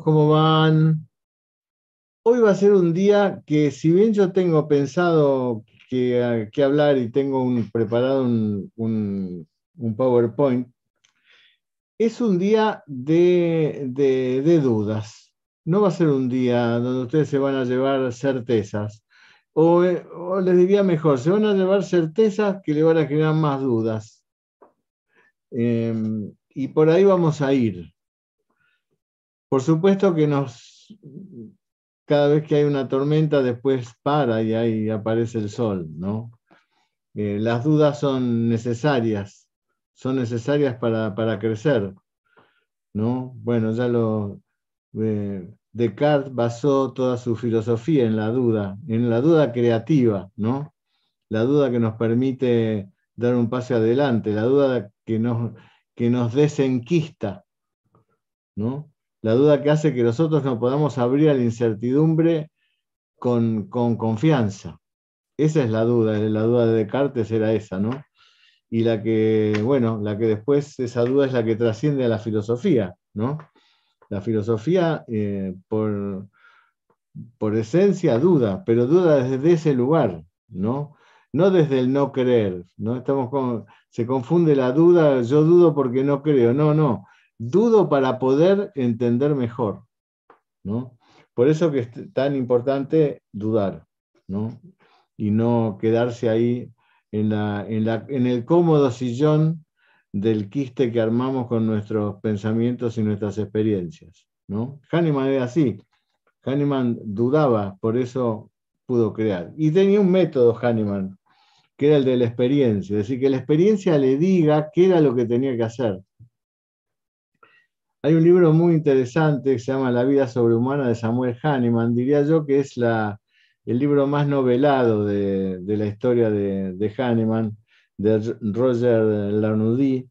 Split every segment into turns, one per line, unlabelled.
¿cómo van? Hoy va a ser un día que si bien yo tengo pensado que, hablar y tengo preparado un, PowerPoint, es un día de, dudas. No va a ser un día donde ustedes se van a llevar certezas. O, les diría mejor, se van a llevar certezas que le van a generar más dudas. Eh, y por ahí vamos a ir. Por supuesto que nos, cada vez que hay una tormenta, después para y ahí aparece el sol, ¿no? Eh, las dudas son necesarias, son necesarias para, para crecer, ¿no? Bueno, ya lo... Eh, Descartes basó toda su filosofía en la duda, en la duda creativa, ¿no? La duda que nos permite dar un paso adelante, la duda que nos, que nos desenquista, ¿no? La duda que hace que nosotros no podamos abrir a la incertidumbre con, con confianza. Esa es la duda, la duda de Descartes era esa, ¿no? Y la que, bueno, la que después, esa duda es la que trasciende a la filosofía, ¿no? La filosofía, eh, por, por esencia, duda, pero duda desde ese lugar, ¿no? No desde el no creer, ¿no? Estamos con, se confunde la duda, yo dudo porque no creo, no, no, dudo para poder entender mejor, ¿no? Por eso que es tan importante dudar, ¿no? Y no quedarse ahí en, la, en, la, en el cómodo sillón del quiste que armamos con nuestros pensamientos y nuestras experiencias. ¿no? Hahnemann era así. Hahnemann dudaba, por eso pudo crear. Y tenía un método Hahnemann, que era el de la experiencia, es decir, que la experiencia le diga qué era lo que tenía que hacer. Hay un libro muy interesante que se llama La vida sobrehumana de Samuel Hahnemann, diría yo que es el libro más novelado de, la historia de, Hahnemann, de Roger Larnoudy.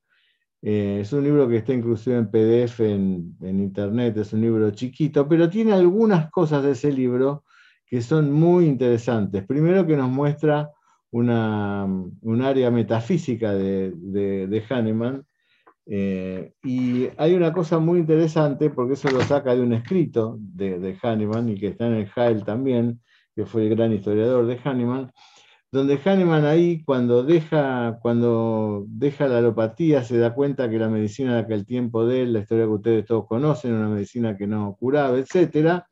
Eh, es un libro que está inclusive en PDF en, en, internet, es un libro chiquito, pero tiene algunas cosas de ese libro que son muy interesantes. Primero que nos muestra una, un área metafísica de, de, de Hahnemann, eh, y hay una cosa muy interesante, porque eso lo saca de un escrito de, Hahnemann y que está en el Heil también, que fue el gran historiador de Hahnemann, donde Hahnemann ahí cuando deja, cuando deja la alopatía se da cuenta que la medicina de aquel tiempo de él, la historia que ustedes todos conocen, una medicina que no curaba, etc.,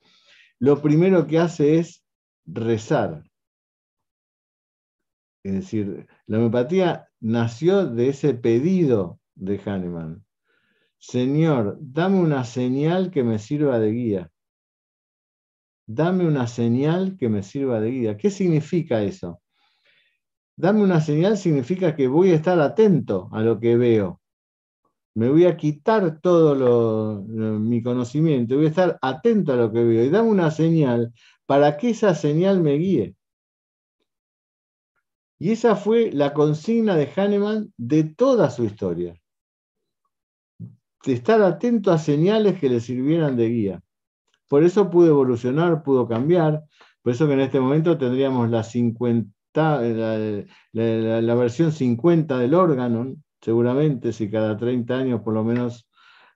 lo primero que hace es rezar. Es decir, la homeopatía nació de ese pedido de Hahnemann. Señor, dame una señal que me sirva de guía. Dame una señal que me sirva de guía. ¿Qué significa eso? Dame una señal significa que voy a estar atento a lo que veo. Me voy a quitar todo mi conocimiento, voy a estar atento a lo que veo. Y dame una señal para que esa señal me guíe. Y esa fue la consigna de Hahnemann de toda su historia. Estar atento a señales que le sirvieran de guía. Por eso pudo evolucionar, pudo cambiar. Por eso que en este momento tendríamos la 50 la, la, versión 50 del órgano, seguramente si cada 30 años por lo menos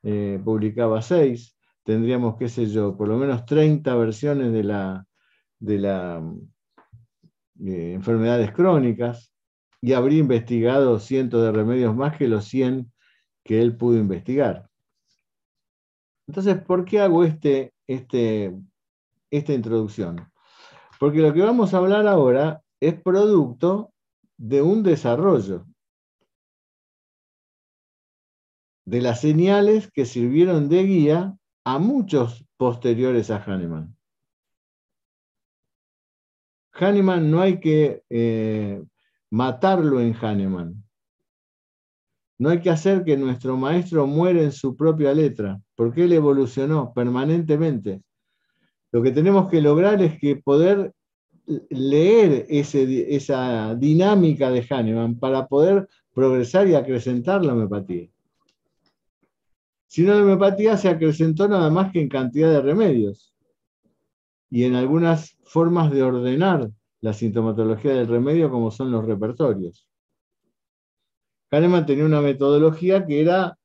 eh, publicaba 6, tendríamos, qué sé yo, por lo menos 30 versiones de la, de eh, enfermedades crónicas y habría investigado cientos de remedios más que los 100 que él pudo investigar. Entonces, ¿por qué hago este, este, esta introducción? Porque lo que vamos a hablar ahora es producto de un desarrollo de las señales que sirvieron de guía a muchos posteriores a Hahnemann. Hahnemann no hay que eh, matarlo en Hahnemann. No hay que hacer que nuestro maestro muera en su propia letra, porque él evolucionó permanentemente. Lo que tenemos que lograr es que poder leer esa dinámica de Hahnemann para poder progresar y acrecentar la homeopatía. Si no, la homeopatía se acrecentó nada más que en cantidad de remedios y en algunas formas de ordenar la sintomatología del remedio como son los repertorios. Hahnemann tenía una metodología que era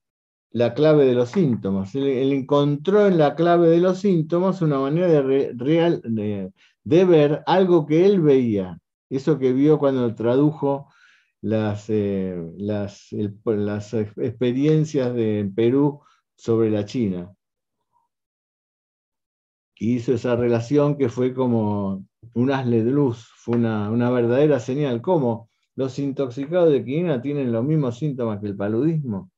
la clave de los síntomas. Él, encontró en la clave de los síntomas una manera de, ver algo que él veía, eso que vio cuando tradujo las, eh, experiencias de Perú sobre la China. Hizo esa relación que fue como un asle de luz, fue una verdadera señal. ¿Cómo? Los intoxicados de quinina tienen los mismos síntomas que el paludismo.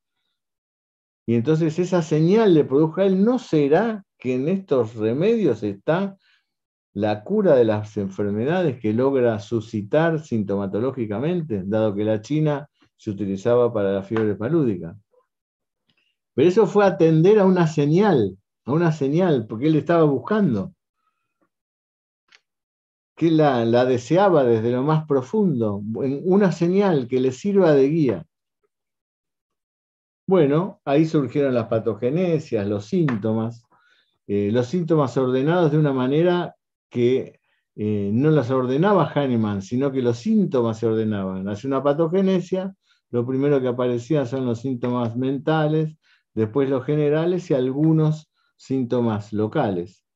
Y entonces esa señal le produjo a él, ¿no será que en estos remedios está la cura de las enfermedades que logra suscitar sintomatológicamente, dado que la China se utilizaba para la fiebre palúdica? Pero eso fue atender a una señal, a una señal, porque él estaba buscando, que la, deseaba desde lo más profundo, una señal que le sirva de guía. Bueno, ahí surgieron las patogenesias, los síntomas, eh, los síntomas ordenados de una manera que eh, no las ordenaba Hahnemann, sino que los síntomas se ordenaban. Hace una patogenesia, lo primero que aparecía son los síntomas mentales, después los generales y algunos síntomas locales.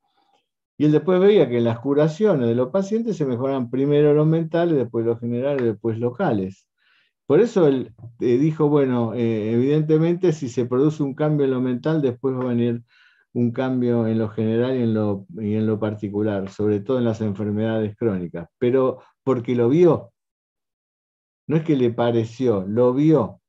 Y él después veía que en las curaciones de los pacientes se mejoran primero los mentales, después los generales, después locales. Por eso él eh, dijo, bueno, eh, evidentemente si se produce un cambio en lo mental, después va a venir un cambio en lo general y en lo, y en lo particular, sobre todo en las enfermedades crónicas, pero porque lo vio. No es que le pareció, lo vio.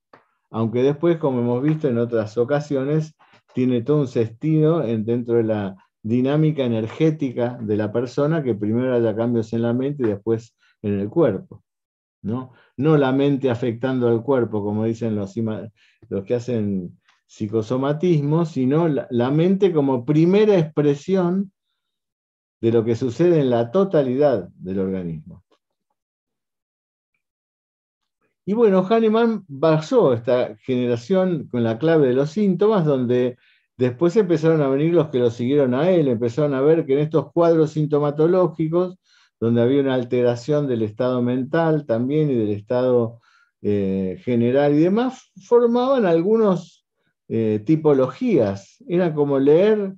Aunque después, como hemos visto en otras ocasiones, tiene todo un sentido dentro de la dinámica energética de la persona que primero haya cambios en la mente y después en el cuerpo. ¿no? la mente afectando al cuerpo, como dicen los, los que hacen psicosomatismo, sino la, mente como primera expresión de lo que sucede en la totalidad del organismo. Y bueno, Hahnemann basó esta generación con la clave de los síntomas, donde después empezaron a venir los que lo siguieron a él, empezaron a ver que en estos cuadros sintomatológicos donde había una alteración del estado mental también y del estado eh, general y demás, formaban algunas eh, tipologías. Era como leer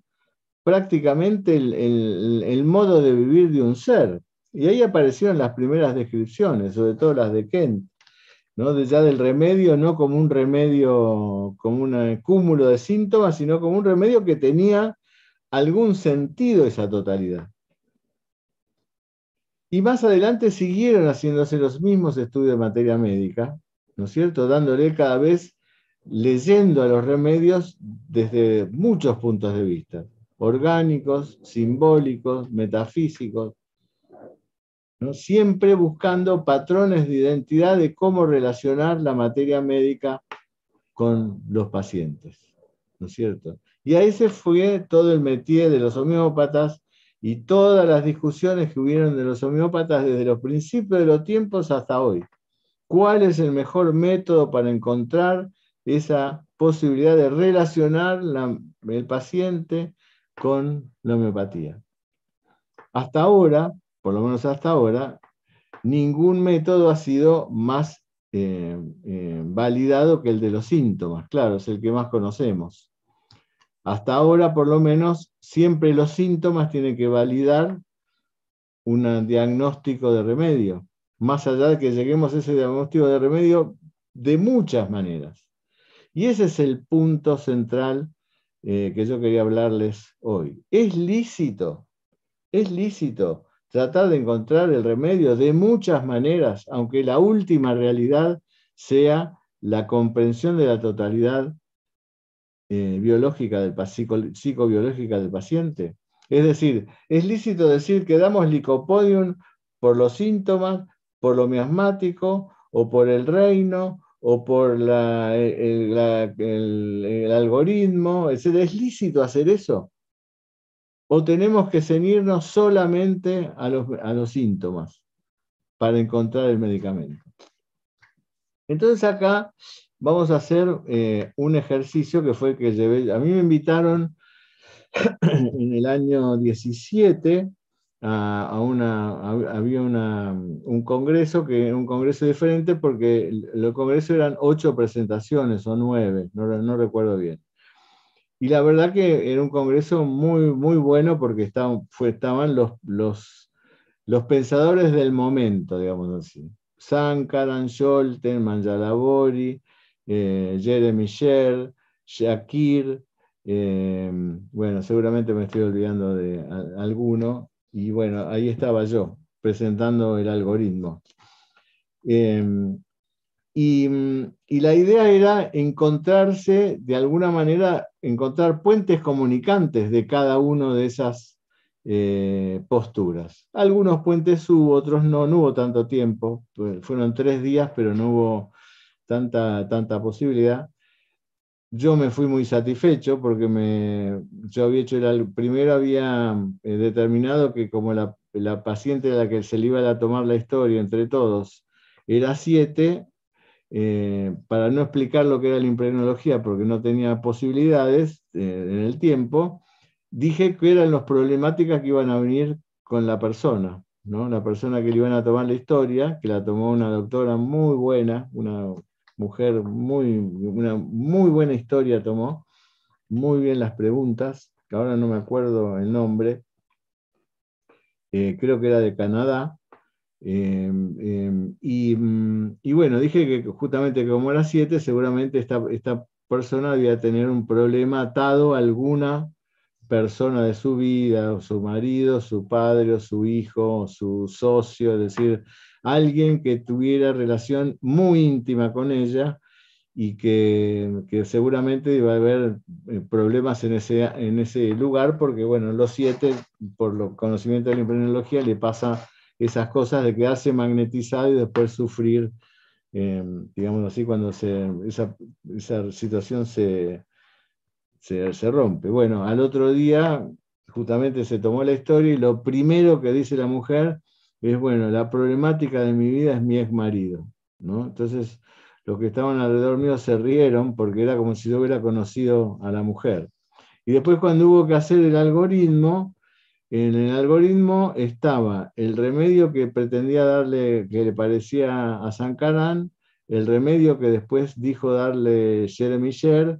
prácticamente el, modo de vivir de un ser. Y ahí aparecieron las primeras descripciones, sobre todo las de Kent, ¿no? De ya del remedio, no como un remedio, como un cúmulo de síntomas, sino como un remedio que tenía algún sentido esa totalidad. Y más adelante siguieron haciéndose los mismos estudios de materia médica, ¿no es cierto? Dándole cada vez, leyendo a los remedios desde muchos puntos de vista, orgánicos, simbólicos, metafísicos, ¿no? siempre buscando patrones de identidad de cómo relacionar la materia médica con los pacientes, ¿no es cierto? Y ahí se fue todo el métier de los homeópatas y todas las discusiones que hubieron de los homeópatas desde los principios de los tiempos hasta hoy. ¿Cuál es el mejor método para encontrar esa posibilidad de relacionar el paciente con la homeopatía? Hasta ahora, por lo menos hasta ahora, ningún método ha sido más eh, eh, validado que el de los síntomas. Claro, es el que más conocemos. Hasta ahora, por lo menos, siempre los síntomas tienen que validar un diagnóstico de remedio, más allá de que lleguemos a ese diagnóstico de remedio de muchas maneras. Y ese es el punto central eh, que yo quería hablarles hoy. Es lícito, es lícito tratar de encontrar el remedio de muchas maneras, aunque la última realidad sea la comprensión de la totalidad eh, biológica del, psicobiológica del paciente. Es decir, es lícito decir que damos licopodium por los síntomas, por lo miasmático, o por el reino, o por el, algoritmo, ¿Es lícito hacer eso? ¿O tenemos que ceñirnos solamente a los, síntomas para encontrar el medicamento? Entonces acá vamos a hacer eh, un ejercicio que fue que llevé, a mí me invitaron en el año 17 a, una, había un congreso, que un congreso diferente porque los congresos eran ocho presentaciones o nueve, no, recuerdo bien. Y la verdad que era un congreso muy, muy bueno porque estaban, estaban los, los, los pensadores del momento, digamos así. Sankaran, Scholten, Manjalabori, eh, Jeremy Sher, Shakir, eh, bueno, seguramente me estoy olvidando de alguno, y bueno, ahí estaba yo, presentando el algoritmo. Em, y, la idea era encontrarse, de alguna manera, encontrar puentes comunicantes de cada una de esas eh, posturas. Algunos puentes hubo, otros no, no hubo tanto tiempo, fueron tres días, pero no hubo tanta, tanta posibilidad. Yo me fui muy satisfecho porque me, yo había hecho el, primero había eh, determinado que como la, la, paciente a la que se le iba a tomar la historia entre todos era siete, eh, para no explicar lo que era la impregnología porque no tenía posibilidades eh, en el tiempo, dije que eran las problemáticas que iban a venir con la persona, ¿no? la persona que le iban a tomar la historia, que la tomó una doctora muy buena, una mujer muy, una muy buena historia tomó, muy bien las preguntas, que ahora no me acuerdo el nombre, eh, creo que era de Canadá, em, em, mm, y, bueno, dije que justamente como era siete, seguramente esta, esta persona debía tener un problema atado a alguna persona de su vida, o su marido, su padre, o su hijo, o su socio, es decir, alguien que tuviera relación muy íntima con ella y que, seguramente iba a haber eh, problemas en ese, en ese lugar, porque bueno, los siete, por los conocimientos de la imprenología, le pasa esas cosas de quedarse magnetizado y después sufrir, eh, digamos así, cuando esa, esa situación se, se, se, rompe. Bueno, al otro día justamente se tomó la historia y lo primero que dice la mujer es, bueno, la problemática de mi vida es mi ex marido, ¿no? Entonces, los que estaban alrededor mío se rieron porque era como si yo hubiera conocido a la mujer. Y después cuando hubo que hacer el algoritmo, en el algoritmo estaba el remedio que pretendía darle, que le parecía a Sankaran, el remedio que después dijo darle Jeremy Sher,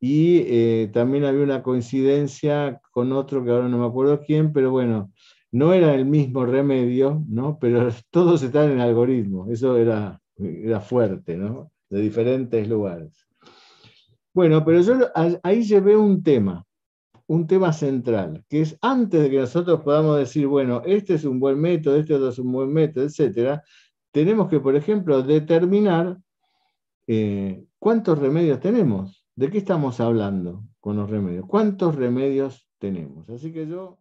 y eh, también había una coincidencia con otro que ahora no me acuerdo quién, pero bueno, no era el mismo remedio, ¿no? pero todos están en el algoritmo, eso era, era fuerte, ¿no? de diferentes lugares. Bueno, pero yo ahí llevé un tema, un tema central, que es antes de que nosotros podamos decir, bueno, este es un buen método, este otro es un buen método, etc., tenemos que, por ejemplo, determinar eh, cuántos remedios tenemos, de qué estamos hablando con los remedios, cuántos remedios tenemos. Así que yo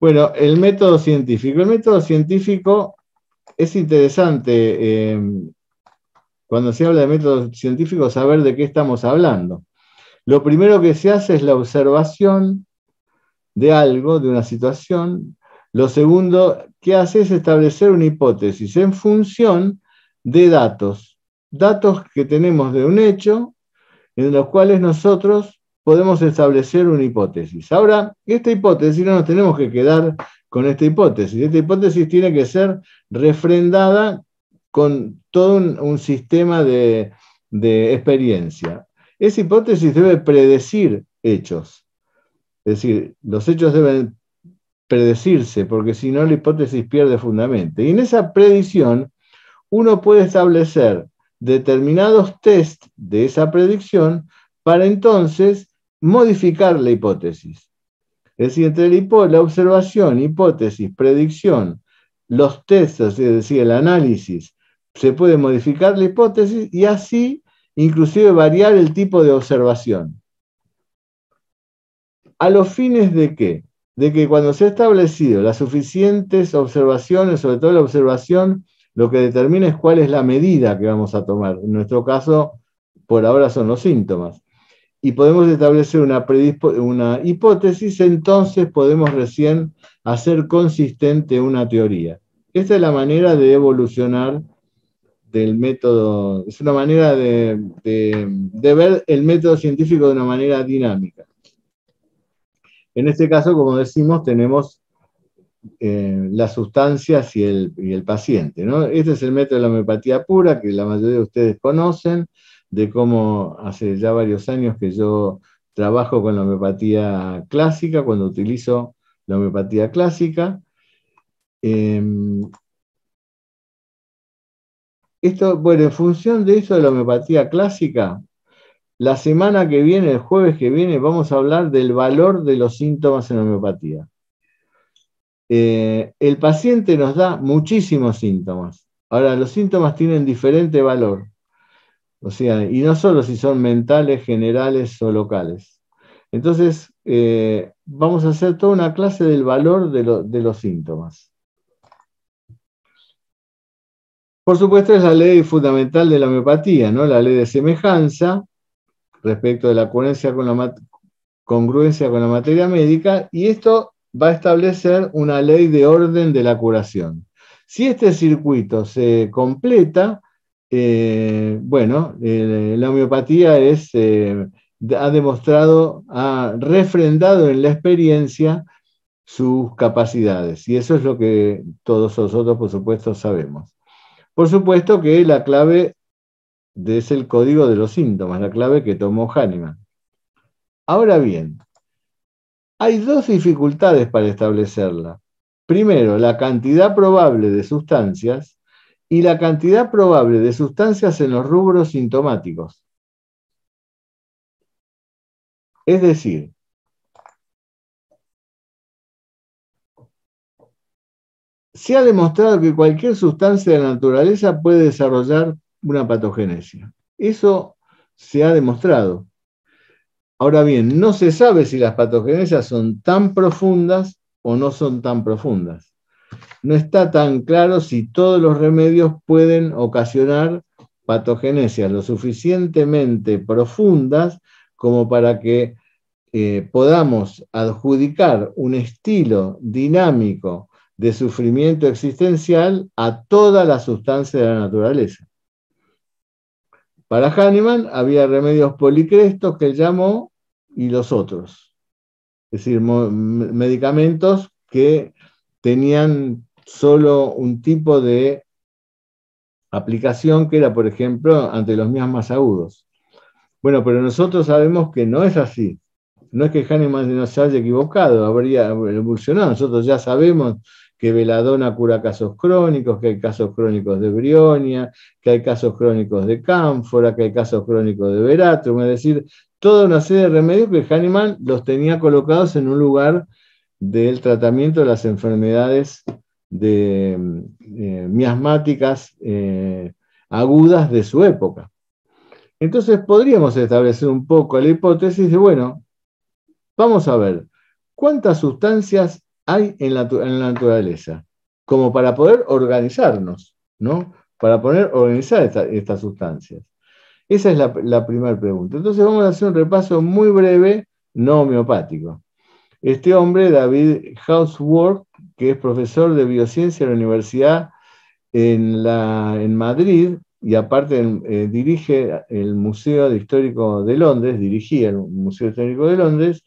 bueno, el método científico. El método científico es interesante eh, cuando se habla de método científico saber de qué estamos hablando. Lo primero que se hace es la observación de algo, de una situación. Lo segundo que hace es establecer una hipótesis en función de datos. Datos que tenemos de un hecho en los cuales nosotros podemos establecer una hipótesis. Ahora, esta hipótesis no nos tenemos que quedar con esta hipótesis. Esta hipótesis tiene que ser refrendada con todo un, sistema de, experiencia. Esa hipótesis debe predecir hechos. Es decir, los hechos deben predecirse, porque si no la hipótesis pierde fundamento. Y en esa predicción uno puede establecer determinados test de esa predicción para entonces modificar la hipótesis. Es decir, entre la, observación, hipótesis, predicción, los testos, es decir, el análisis, se puede modificar la hipótesis y así inclusive variar el tipo de observación. ¿A los fines de qué? De que cuando se ha establecido las suficientes observaciones, sobre todo la observación, lo que determina es cuál es la medida que vamos a tomar. En nuestro caso, por ahora son los síntomas y podemos establecer una, una hipótesis, entonces podemos recién hacer consistente una teoría. Esta es la manera de evolucionar del método, es una manera de, ver el método científico de una manera dinámica. En este caso, como decimos, tenemos eh, las sustancias y el, y el paciente. ¿no? Este es el método de la homeopatía pura, que la mayoría de ustedes conocen de cómo hace ya varios años que yo trabajo con la homeopatía clásica, cuando utilizo la homeopatía clásica. Em, esto, bueno, en función de eso de la homeopatía clásica, la semana que viene, el jueves que viene, vamos a hablar del valor de los síntomas en homeopatía. Eh, el paciente nos da muchísimos síntomas. Ahora, los síntomas tienen diferente valor. O sea, y no solo si son mentales, generales o locales. Entonces, eh, vamos a hacer toda una clase del valor de, los síntomas. Por supuesto, es la ley fundamental de la homeopatía, ¿no? La ley de semejanza respecto de la congruencia con la, materia médica, y esto va a establecer una ley de orden de la curación. Si este circuito se completa, eh, bueno, la homeopatía eh, ha demostrado, ha refrendado en la experiencia sus capacidades. Y eso es lo que todos nosotros, por supuesto, sabemos. Por supuesto que la clave es el código de los síntomas, la clave que tomó Hahnemann. Ahora bien, hay dos dificultades para establecerla. Primero, la cantidad probable de sustancias y la cantidad probable de sustancias en los rubros sintomáticos. Es decir, se ha demostrado que cualquier sustancia de la naturaleza puede desarrollar una patogénesis. Eso se ha demostrado. Ahora bien, no se sabe si las patogénesis son tan profundas o no son tan profundas. No está tan claro si todos los remedios pueden ocasionar patogénesis lo suficientemente profundas como para que eh, podamos adjudicar un estilo dinámico de sufrimiento existencial a toda la sustancia de la naturaleza. Para Hahnemann había remedios policrestos que él llamó y los otros. Es decir, medicamentos que tenían solo un tipo de aplicación que era, por ejemplo, ante los miasmas agudos. Bueno, pero nosotros sabemos que no es así. No es que Hahnemann no se haya equivocado, habría evolucionado. Nosotros ya sabemos que veladona cura casos crónicos, que hay casos crónicos de brionia, que hay casos crónicos de cánfora, que hay casos crónicos de veratrum, es decir, toda una serie de remedios que Hahnemann los tenía colocados en un lugar del tratamiento de las enfermedades de, eh, miasmáticas eh, agudas de su época. Entonces podríamos establecer un poco la hipótesis de, bueno, vamos a ver, ¿cuántas sustancias hay en la, naturaleza, como para poder organizarnos, ¿no? Para poder organizar estas sustancias. Esa es la, primera pregunta. Entonces vamos a hacer un repaso muy breve, no homeopático. Este hombre, David Houseworth, que es profesor de biociencia en la Universidad en, la, en Madrid y aparte eh, dirige el Museo Histórico de Londres, dirigía el Museo Histórico de Londres,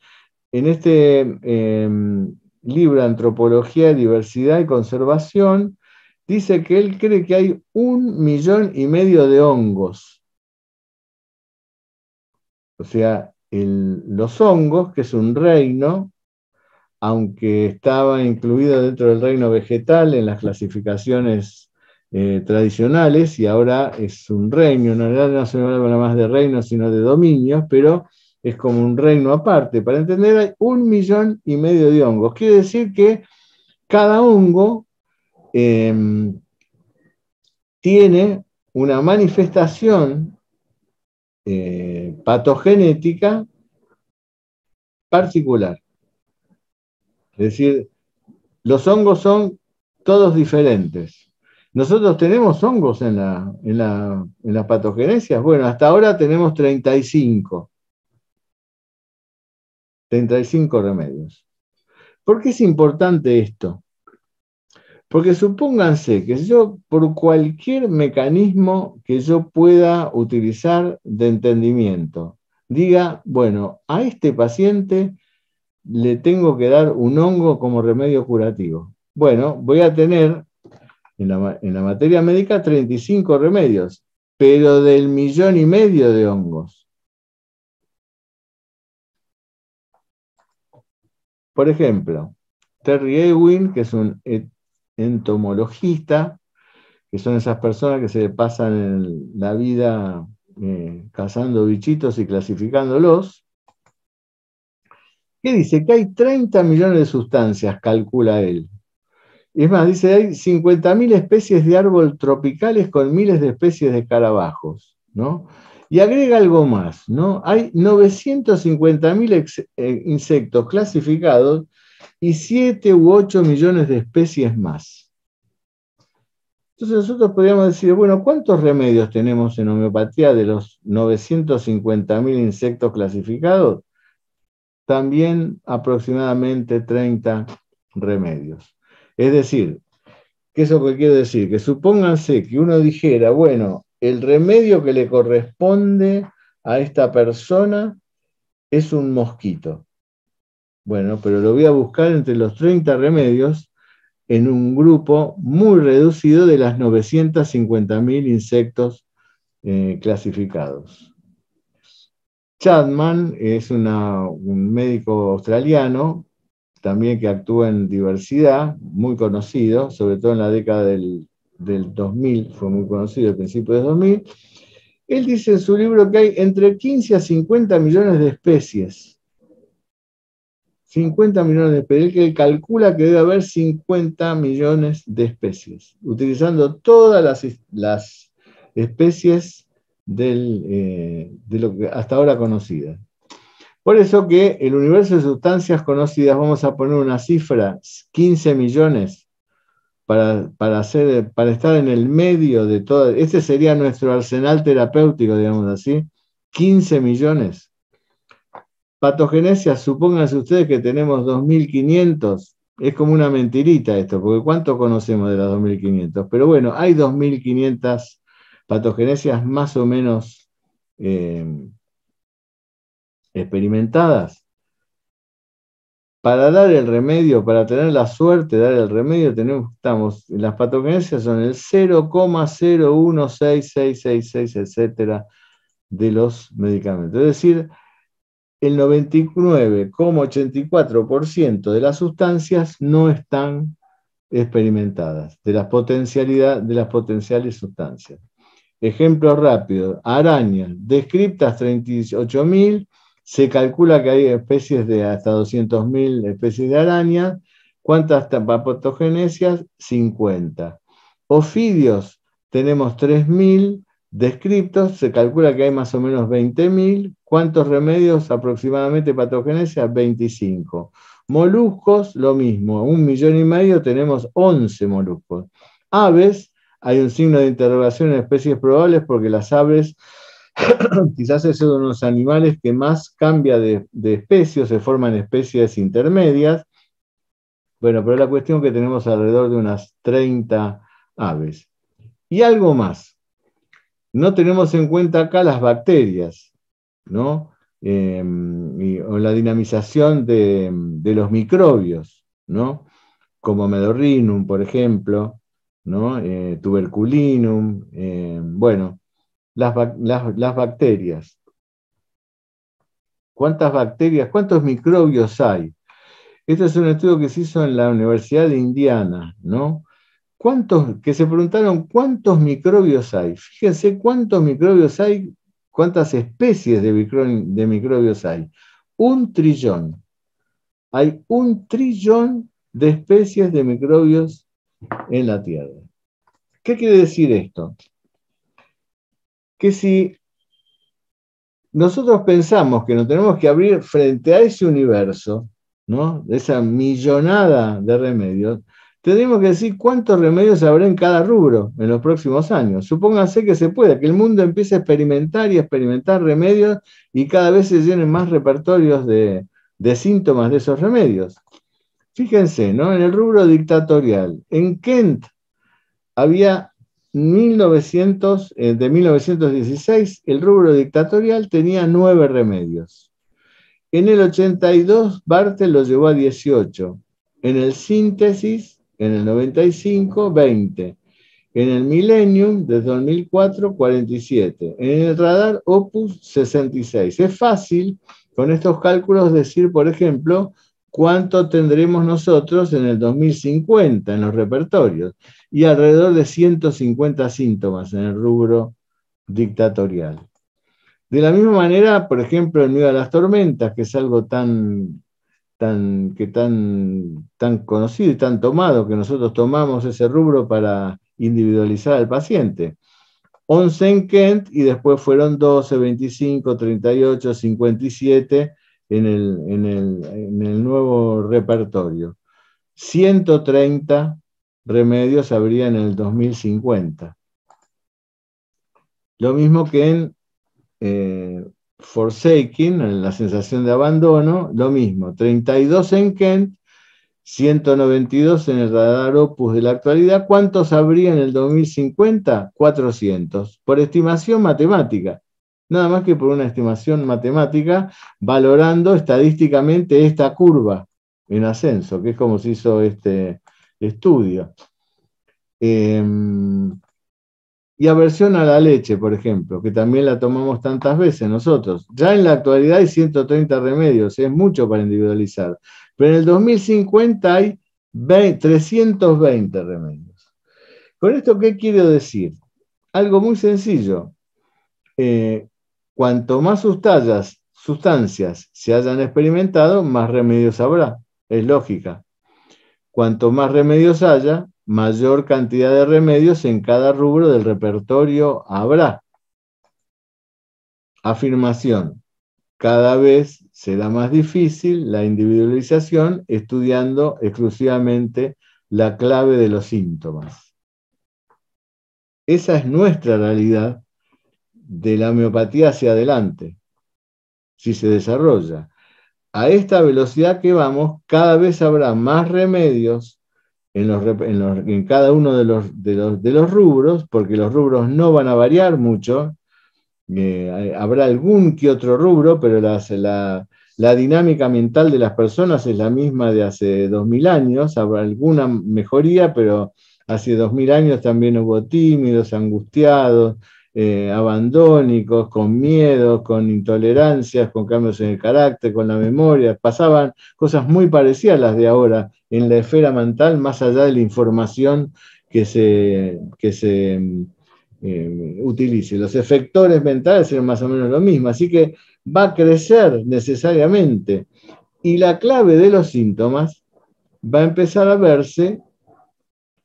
en este em, libro Antropología, Diversidad y Conservación, dice que él cree que hay un millón y medio de hongos. O sea, los hongos, que es un reino, aunque estaba incluido dentro del reino vegetal en las clasificaciones eh, tradicionales, y ahora es un reino, en realidad no se habla más de reino, sino de dominios, pero es como un reino aparte. Para entender, hay un millón y medio de hongos. Quiere decir que cada hongo em, tiene una manifestación eh, patogenética particular. Es decir, los hongos son todos diferentes. Nosotros tenemos hongos en la, en la, en las patogenencias. Bueno, hasta ahora tenemos 35. 35 remedios. ¿Por qué es importante esto? Porque supónganse que yo, por cualquier mecanismo que yo pueda utilizar de entendimiento, diga, bueno, a este paciente le tengo que dar un hongo como remedio curativo. Bueno, voy a tener en la, en la materia médica 35 remedios, pero del millón y medio de hongos. Por ejemplo, Terry Ewing, que es un entomologista, que son esas personas que se pasan en la vida eh, cazando bichitos y clasificándolos, que dice que hay 30 millones de sustancias, calcula él. Y es más, dice, hay 50.000 especies de árbol tropicales con miles de especies de escarabajos, ¿no? Y agrega algo más, ¿no? Hay 950.000 eh, insectos clasificados y 7 u 8 millones de especies más. Entonces nosotros podríamos decir, bueno, ¿cuántos remedios tenemos en homeopatía de los 950.000 insectos clasificados? También aproximadamente 30 remedios. Es decir, ¿qué es lo que quiero decir? Que supónganse que uno dijera, bueno, el remedio que le corresponde a esta persona es un mosquito. Bueno, pero lo voy a buscar entre los 30 remedios en un grupo muy reducido de las 950.000 insectos eh, clasificados. Chadman es un médico australiano, también que actúa en diversidad, muy conocido, sobre todo en la década del, del 2000, fue muy conocido al principio de 2000. Él dice en su libro que hay entre 15 a 50 millones de especies 50 millones de especies. Él calcula que debe haber 50 millones de especies, utilizando todas las, especies eh, de lo que hasta ahora conocidas. Por eso que el universo de sustancias conocidas, vamos a poner una cifra, 15 millones, para, hacer, para estar en el medio de todo. Este sería nuestro arsenal terapéutico, digamos así, 15 millones Patogenesia, supónganse ustedes que tenemos 2.500, es como una mentirita esto, porque ¿cuánto conocemos de las 2.500? Pero bueno, hay 2.500 patogenesias más o menos eh, experimentadas. Para dar el remedio, para tener la suerte de dar el remedio, tenemos, las patogenesias son el 0,016666, etcétera, de los medicamentos. Es decir, el 99,84% de las sustancias no están experimentadas, de las, de las potenciales sustancias. Ejemplo rápido, arañas, descriptas 38.000, se calcula que hay especies de hasta 200.000 especies de arañas, ¿cuántas patogenesias? 50. Ofidios, tenemos 3.000, descriptos, se calcula que hay más o menos 20.000. ¿Cuántos remedios aproximadamente patogenesia? 25. Moluscos, lo mismo, un millón y medio tenemos 11 moluscos. Aves, hay un signo de interrogación en especies probables porque las aves quizás es uno de los animales que más cambia de, de especie, se forman especies intermedias. Bueno, pero la cuestión que tenemos alrededor de unas 30 aves. Y algo más, no tenemos en cuenta acá las bacterias, ¿no? Em, o la dinamización de, los microbios, ¿no? Como Medorrinum, por ejemplo, ¿no? Eh, tuberculinum, em, bueno, las, las bacterias. ¿Cuántas bacterias, cuántos microbios hay? Este es un estudio que se hizo en la Universidad de Indiana, ¿no? ¿Cuántos, que se preguntaron cuántos microbios hay. Fíjense cuántos microbios hay, cuántas especies de, de microbios hay. Un trillón. Hay un trillón de especies de microbios en la Tierra. ¿Qué quiere decir esto? Que si nosotros pensamos que nos tenemos que abrir frente a ese universo, ¿no? esa millonada de remedios, tendríamos que decir cuántos remedios habrá en cada rubro en los próximos años. Supóngase que se pueda, que el mundo empiece a experimentar y experimentar remedios y cada vez se llenen más repertorios de, síntomas de esos remedios. Fíjense, ¿no? En el rubro dictatorial, en Kent había 1900, eh, de 1916, el rubro dictatorial tenía nueve remedios. En el 82, Bartel lo llevó a 18. En el síntesis, en el 95, 20. En el Millennium, desde 2004, 47. En el radar, Opus 66. Es fácil con estos cálculos decir, por ejemplo, cuánto tendremos nosotros en el 2050 en los repertorios y alrededor de 150 síntomas en el rubro dictatorial. De la misma manera, por ejemplo, en medio de las tormentas, que es algo tan, tan, que tan, tan conocido y tan tomado, que nosotros tomamos ese rubro para individualizar al paciente. 11 en Kent y después fueron 12, 25, 38, 57 en el, en el, en el nuevo repertorio. 130 remedios habría en el 2050. Lo mismo que en eh, Forsaking, en la sensación de abandono, lo mismo, 32 en Kent, 192 en el radar Opus de la actualidad. ¿Cuántos habría en el 2050? 400, por estimación matemática. Nada más que por una estimación matemática, valorando estadísticamente esta curva en ascenso, que es como se hizo este estudio. Em, y aversión a la leche, por ejemplo, que también la tomamos tantas veces nosotros. Ya en la actualidad hay 130 remedios, es mucho para individualizar. Pero en el 2050 hay 320 remedios. ¿Con esto qué quiero decir? Algo muy sencillo. Eh, cuanto más sustancias, se hayan experimentado, más remedios habrá. Es lógica. Cuanto más remedios haya, mayor cantidad de remedios en cada rubro del repertorio habrá. Afirmación. Cada vez será más difícil la individualización estudiando exclusivamente la clave de los síntomas. Esa es nuestra realidad de la homeopatía hacia adelante, si se desarrolla. A esta velocidad que vamos, cada vez habrá más remedios en, cada uno de los, de los, rubros, porque los rubros no van a variar mucho. Eh, habrá algún que otro rubro, pero la, la, dinámica mental de las personas es la misma de hace 2000 años. Habrá alguna mejoría, pero hace 2000 años también hubo tímidos, angustiados, eh, abandónicos, con miedos, con intolerancias, con cambios en el carácter, con la memoria. Pasaban cosas muy parecidas a las de ahora en la esfera mental, más allá de la información que se, que se eh, utilice. Los efectores mentales son más o menos lo mismo, así que va a crecer necesariamente. Y la clave de los síntomas va a empezar a verse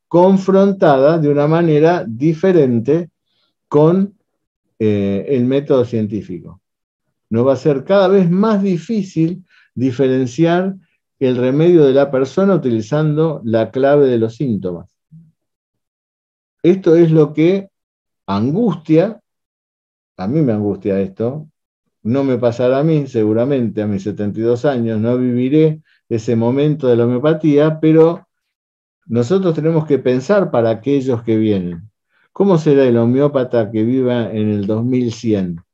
confrontada de una manera diferente con eh, el método científico. Nos va a ser cada vez más difícil diferenciar el remedio de la persona utilizando la clave de los síntomas. Esto es lo que angustia, a mí me angustia esto, no me pasará a mí seguramente a mis 72 años, no viviré ese momento de la homeopatía, pero nosotros tenemos que pensar para aquellos que vienen. ¿Cómo será el homeópata que viva en el 2100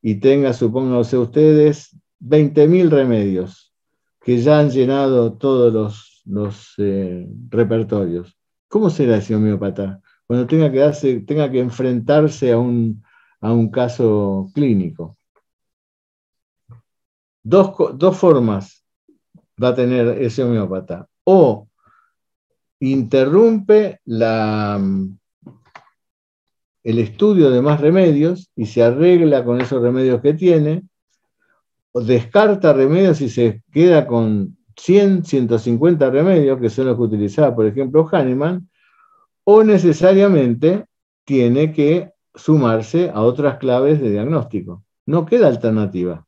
y tenga, supónganse ustedes, 20.000 remedios que ya han llenado todos los, eh, repertorios? ¿Cómo será ese homeópata cuando tenga que, darse, que enfrentarse a un, a un caso clínico? Dos, dos formas va a tener ese homeópata. O interrumpe la, el estudio de más remedios y se arregla con esos remedios que tiene, o descarta remedios y se queda con 100, 150 remedios, que son los que utilizaba, por ejemplo, Hahnemann, o necesariamente tiene que sumarse a otras claves de diagnóstico. No queda alternativa.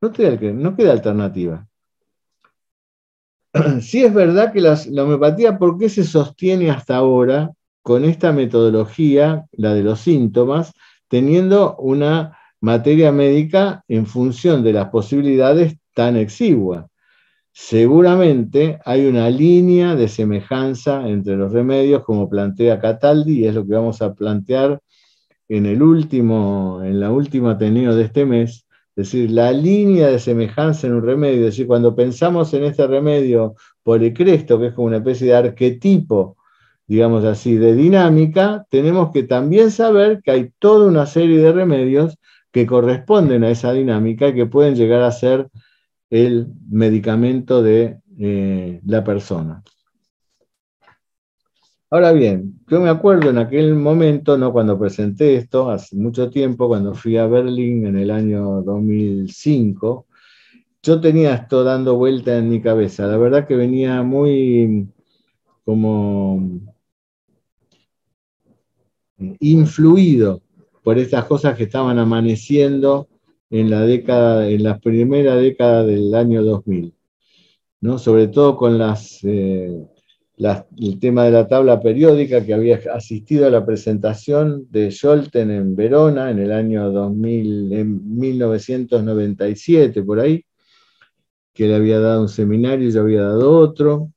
No queda, alternativa. Sí es verdad que la homeopatía, ¿por qué se sostiene hasta ahora con esta metodología, la de los síntomas, teniendo una materia médica en función de las posibilidades tan exigua. Seguramente hay una línea de semejanza entre los remedios, como plantea Cataldi, y es lo que vamos a plantear en el último, en la última tenido de este mes, es decir, la línea de semejanza en un remedio, es decir, cuando pensamos en este remedio policresto, que es como una especie de arquetipo digamos así, de dinámica, tenemos que también saber que hay toda una serie de remedios que corresponden a esa dinámica y que pueden llegar a ser el medicamento de eh, la persona. Ahora bien, yo me acuerdo en aquel momento, no cuando presenté esto, hace mucho tiempo, cuando fui a Berlín en el año 2005, yo tenía esto dando vuelta en mi cabeza. La verdad que venía muy como influido por estas cosas que estaban amaneciendo en la década, en primera década del año 2000, ¿no? Sobre todo con eh, el tema de la tabla periódica, que había asistido a la presentación de Scholten en Verona en el año 2000, en 1997, por ahí, que le había dado un seminario y yo había dado otro.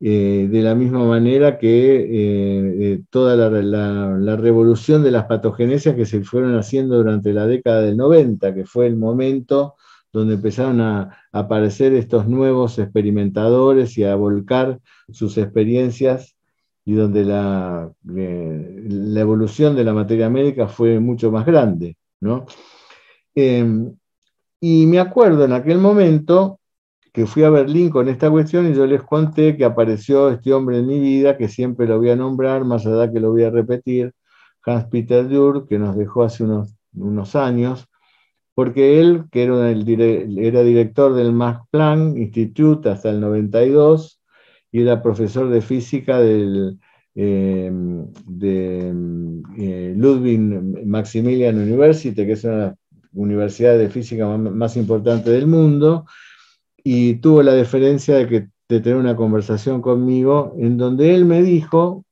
Eh, de la misma manera que eh, eh, toda la, revolución de las patogenesias que se fueron haciendo durante la década del 90, que fue el momento donde empezaron a, aparecer estos nuevos experimentadores y a volcar sus experiencias y donde la, la evolución de la materia médica fue mucho más grande. ¿no? Em, y me acuerdo en aquel momento que fui a Berlín con esta cuestión y yo les conté que apareció este hombre en mi vida, que siempre lo voy a nombrar, más allá que lo voy a repetir, Hans Peter Dürr, que nos dejó hace unos, unos años, porque él, que era, era director del Max Planck Institute hasta el 92 y era profesor de física del, eh, de eh, Ludwig Maximilian University, que es una universidad de física más, importante del mundo, y tuvo la deferencia de, que, de tener una conversación conmigo en donde él me dijo,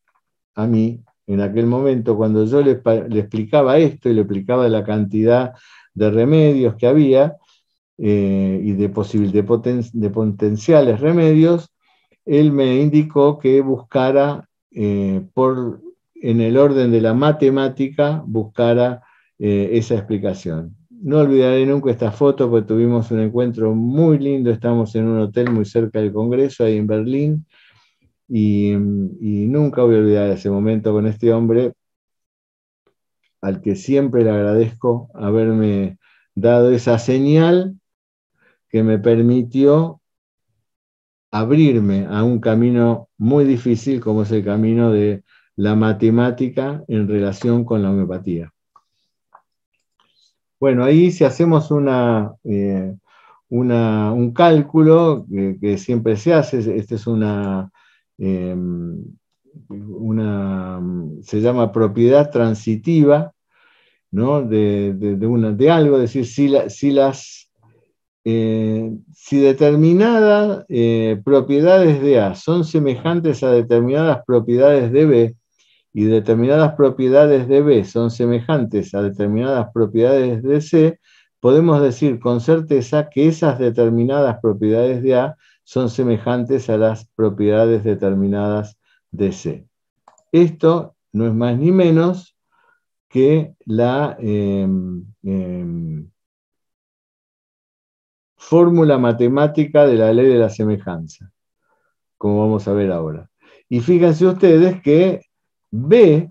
a mí, en aquel momento, cuando yo le, explicaba esto y le explicaba la cantidad de remedios que había eh, y de, de, de, potenciales remedios, él me indicó que buscara eh, por, en el orden de la matemática, buscara eh, esa explicación. No olvidaré nunca esta foto porque tuvimos un encuentro muy lindo, estamos en un hotel muy cerca del Congreso, ahí en Berlín, y, y nunca voy a olvidar ese momento con este hombre al que siempre le agradezco haberme dado esa señal que me permitió abrirme a un camino muy difícil como es el camino de la matemática en relación con la homeopatía. Bueno, ahí si hacemos una, eh, un cálculo que, siempre se hace, esta es una, em, una, se llama propiedad transitiva, de, algo, es decir, si, las, eh, si determinadas eh, propiedades de A son semejantes a determinadas propiedades de B, y determinadas propiedades de B son semejantes a determinadas propiedades de C, podemos decir con certeza que esas determinadas propiedades de A son semejantes a las propiedades determinadas de C. Esto no es más ni menos que la em, em, fórmula matemática de la ley de la semejanza, como vamos a ver ahora. Y fíjense ustedes que B,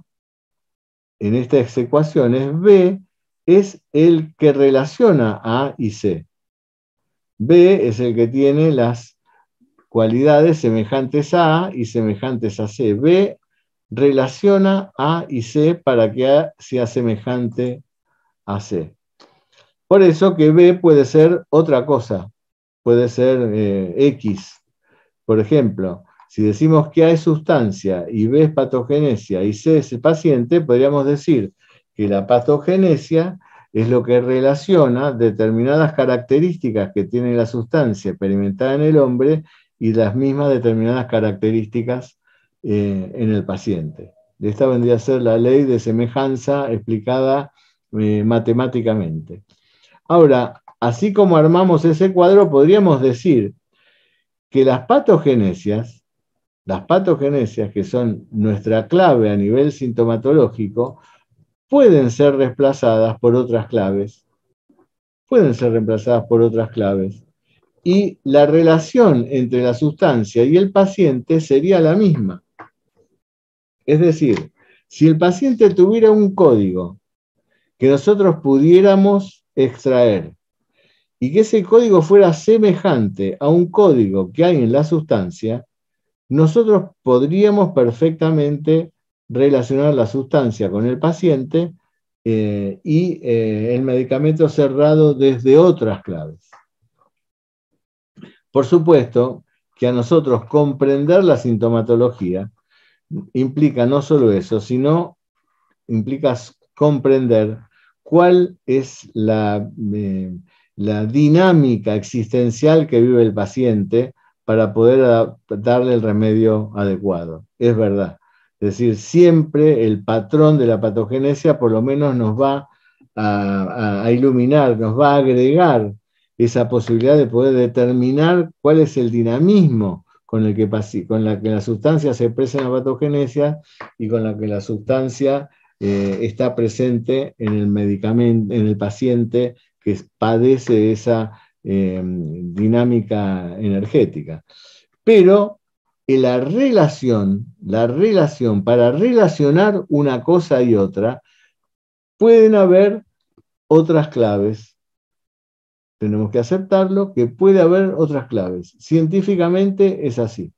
en estas ecuaciones, B es el que relaciona A y C. B es el que tiene las cualidades semejantes a A y semejantes a C. B relaciona A y C para que A sea semejante a C. Por eso que B puede ser otra cosa, puede ser eh, X. Por ejemplo, si decimos que es sustancia y B es patogenesia y C es paciente, podríamos decir que la patogenesia es lo que relaciona determinadas características que tiene la sustancia experimentada en el hombre y las mismas determinadas características eh, en el paciente. Esta vendría a ser la ley de semejanza explicada eh, matemáticamente. Ahora, así como armamos ese cuadro, podríamos decir que las patogenesias, las patogenesias que son nuestra clave a nivel sintomatológico, pueden ser reemplazadas por otras claves. Pueden ser reemplazadas por otras claves. Y la relación entre la sustancia y el paciente sería la misma. Es decir, si el paciente tuviera un código que nosotros pudiéramos extraer y que ese código fuera semejante a un código que hay en la sustancia, nosotros podríamos perfectamente relacionar la sustancia con el paciente eh, y eh, el medicamento cerrado desde otras claves. Por supuesto que a nosotros comprender la sintomatología implica no solo eso, sino implica comprender cuál es la, eh, la dinámica existencial que vive el paciente para poder darle el remedio adecuado. Es verdad. Es decir, siempre el patrón de la patogenesia por lo menos nos va a, iluminar, nos va a agregar esa posibilidad de poder determinar cuál es el dinamismo con, el que, con la que la sustancia se expresa en la patogenesia y con la que la sustancia eh, está presente en el en el paciente que padece esa eh, dinámica energética. Pero la relación, la relación, para relacionar una cosa y otra, pueden haber otras claves. Tenemos que aceptarlo, que puede haber otras claves. Científicamente es así.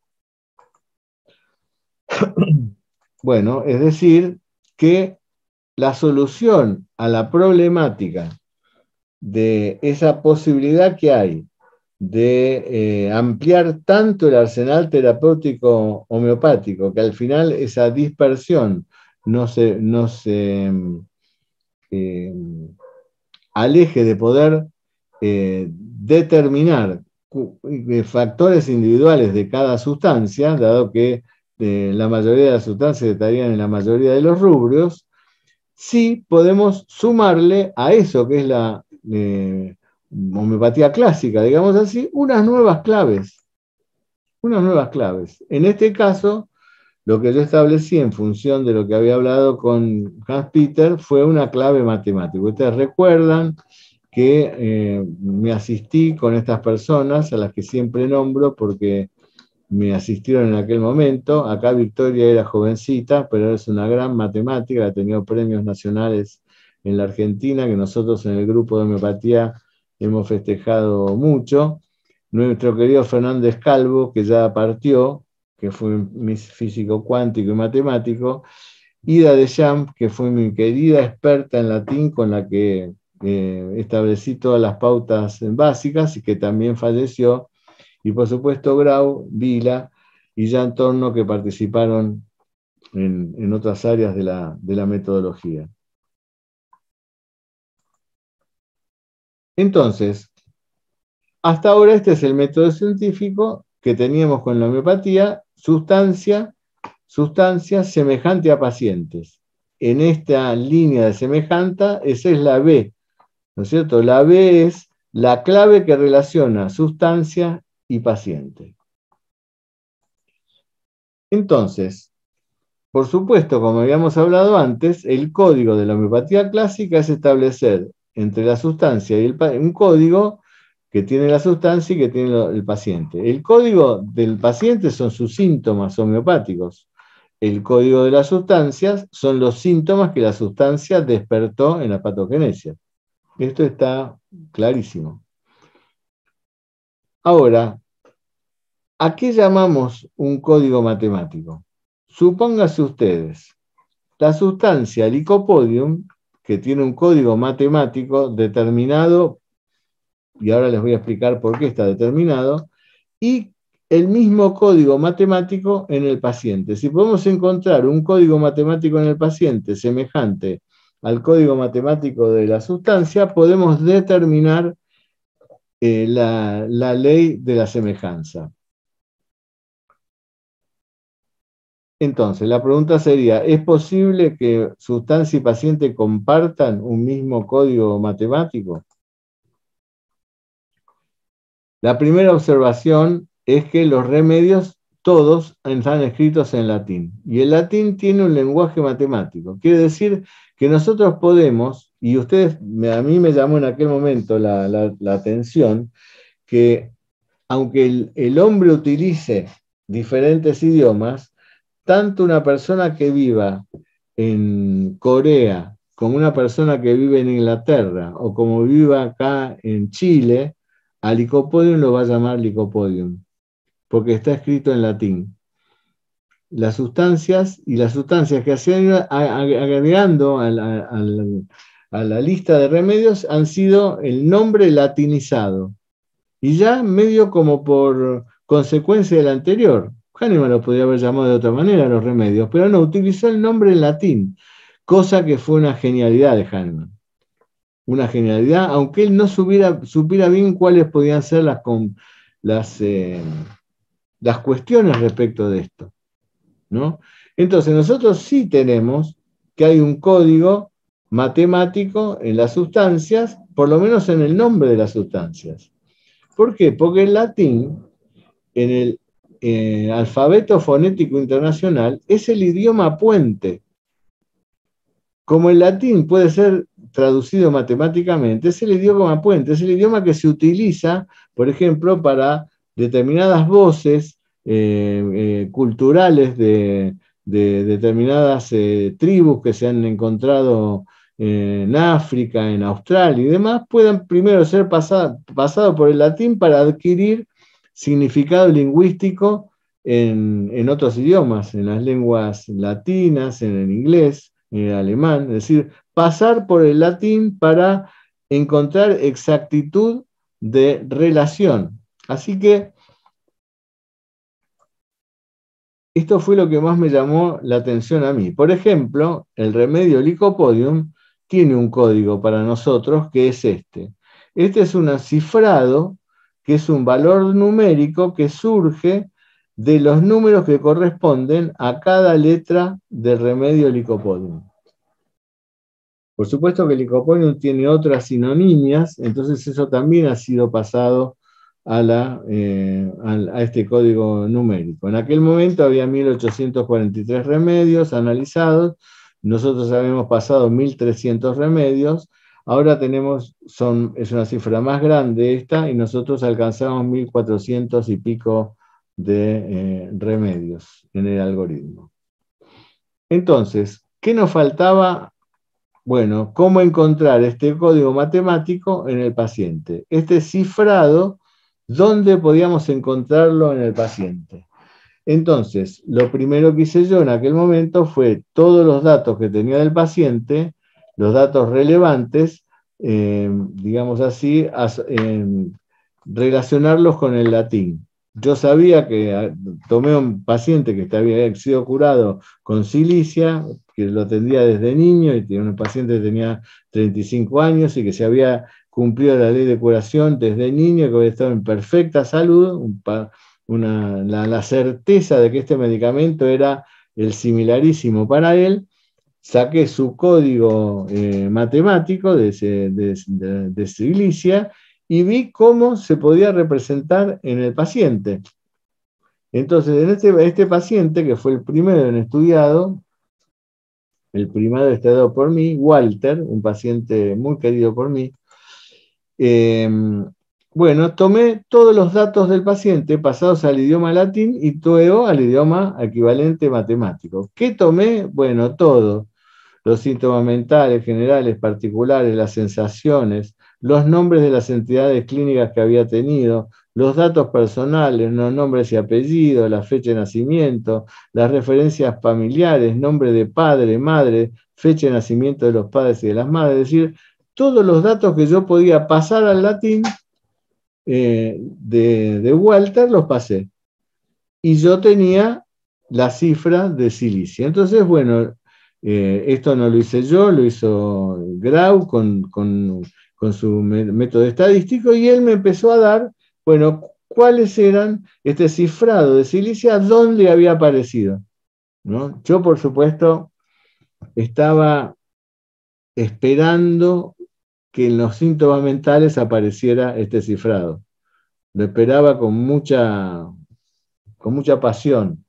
Bueno, es decir, que la solución a la problemática de esa posibilidad que hay de eh, ampliar tanto el arsenal terapéutico homeopático, que al final esa dispersión no se, no se eh, aleje de poder eh, determinar factores individuales de cada sustancia, dado que la mayoría de las sustancias estarían en la mayoría de los rubros, sí podemos sumarle a eso que es la homeopatía clásica, digamos así, unas nuevas claves. Unas nuevas claves. En este caso, lo que yo establecí en función de lo que había hablado con Hans Peter fue una clave matemática. Ustedes recuerdan que eh, me asistí con estas personas a las que siempre nombro porque me asistieron en aquel momento. Acá Victoria era jovencita, pero es una gran matemática, ha tenido premios nacionales en la Argentina, que nosotros en el grupo de homeopatía hemos festejado mucho. Nuestro querido Fernández Calvo, que ya partió, que fue mi físico cuántico y matemático. Ida de Champ, que fue mi querida experta en latín con la que eh, establecí todas las pautas básicas y que también falleció. Y por supuesto Grau, Vila y Jan Torno, que participaron en, otras áreas de la metodología. Entonces, hasta ahora este es el método científico que teníamos con la homeopatía, sustancia, sustancia semejante a pacientes. En esta línea de semejante, esa es la B, ¿no es cierto? La B es la clave que relaciona sustancia y paciente. Entonces, por supuesto, como habíamos hablado antes, el código de la homeopatía clásica es establecer entre la sustancia y el un código que tiene la sustancia y que tiene el paciente. El código del paciente son sus síntomas homeopáticos. El código de las sustancias son los síntomas que la sustancia despertó en la patogenesia. Esto está clarísimo. Ahora, ¿a qué llamamos un código matemático? Supóngase ustedes, la sustancia licopodium que tiene un código matemático determinado, y ahora les voy a explicar por qué está determinado, y el mismo código matemático en el paciente. Si podemos encontrar un código matemático en el paciente semejante al código matemático de la sustancia, podemos determinar eh, la, la ley de la semejanza. Entonces, la pregunta sería, ¿es posible que sustancia y paciente compartan un mismo código matemático? La primera observación es que los remedios todos están escritos en latín y el latín tiene un lenguaje matemático. Quiere decir que nosotros podemos, y ustedes, a mí me llamó en aquel momento la, atención, que aunque el hombre utilice diferentes idiomas, tanto una persona que viva en Corea como una persona que vive en Inglaterra o como viva acá en Chile, a Licopodium lo va a llamar Licopodium, porque está escrito en latín. Las sustancias y las sustancias que se han ido agregando a la, lista de remedios han sido el nombre latinizado. Y ya medio como por consecuencia del anterior. Hahnemann lo podría haber llamado de otra manera los remedios, pero no, utilizó el nombre en latín, cosa que fue una genialidad de Hahnemann una genialidad, aunque él no supiera, supiera bien cuáles podían ser las, las, eh, las cuestiones respecto de esto. ¿no? Entonces, nosotros sí tenemos que hay un código matemático en las sustancias, por lo menos en el nombre de las sustancias. ¿Por qué? Porque en latín, en el eh, alfabeto fonético internacional, es el idioma puente. Como el latín puede ser traducido matemáticamente, es el idioma puente, es el idioma que se utiliza, por ejemplo, para determinadas voces eh, eh, culturales de, determinadas tribus que se han encontrado en África, en Australia y demás, puedan primero ser pasados pasado por el latín para adquirir significado lingüístico en, en otros idiomas, en las lenguas latinas, en el inglés, en el alemán, es decir, pasar por el latín para encontrar exactitud de relación. Así que esto fue lo que más me llamó la atención a mí. Por ejemplo, el remedio Licopodium tiene un código para nosotros que es este. Este es un cifrado que es un valor numérico que surge de los números que corresponden a cada letra del remedio Licopodium. Por supuesto que el licopodium tiene otras sinonimias, entonces eso también ha sido pasado a, eh, a, este código numérico. En aquel momento había 1843 remedios analizados, nosotros habíamos pasado 1300 remedios, ahora tenemos, es una cifra más grande esta, y nosotros alcanzamos 1400 y pico de eh, remedios en el algoritmo. Entonces, ¿qué nos faltaba bueno, ¿cómo encontrar este código matemático en el paciente? Este cifrado, ¿dónde podíamos encontrarlo en el paciente? Entonces, lo primero que hice yo en aquel momento fue todos los datos que tenía del paciente, los datos relevantes, eh, digamos así, eh, relacionarlos con el latín. Yo sabía que ah, tomé un paciente que había sido curado con silicia, que lo atendía desde niño y un paciente que tenía 35 años y que se había cumplido la ley de curación desde niño, que había estado en perfecta salud, la, certeza de que este medicamento era el similarísimo para él, saqué su código eh, matemático de, de silicia y vi cómo se podía representar en el paciente. Entonces, en este, este paciente, que fue el primero en estudiado, el primero estudiado por mí, Walter, un paciente muy querido por mí, em, bueno, tomé todos los datos del paciente pasados al idioma latín y todo al idioma equivalente matemático. ¿Qué tomé? Bueno, todo. Los síntomas mentales, generales, particulares, las sensaciones, los nombres de las entidades clínicas que había tenido, los datos personales, los nombres y apellidos, la fecha de nacimiento, las referencias familiares, nombre de padre, madre, fecha de nacimiento de los padres y de las madres, es decir, todos los datos que yo podía pasar al latín eh, de, Walter los pasé. Y yo tenía la cifra de silicia. Entonces, bueno, eh, esto no lo hice yo, lo hizo Grau con, con con su método estadístico y él me empezó a dar, bueno, cuáles eran este cifrado de silicia, dónde había aparecido. ¿no? Yo, por supuesto, estaba esperando que en los síntomas mentales apareciera este cifrado. Lo esperaba con mucha, con mucha pasión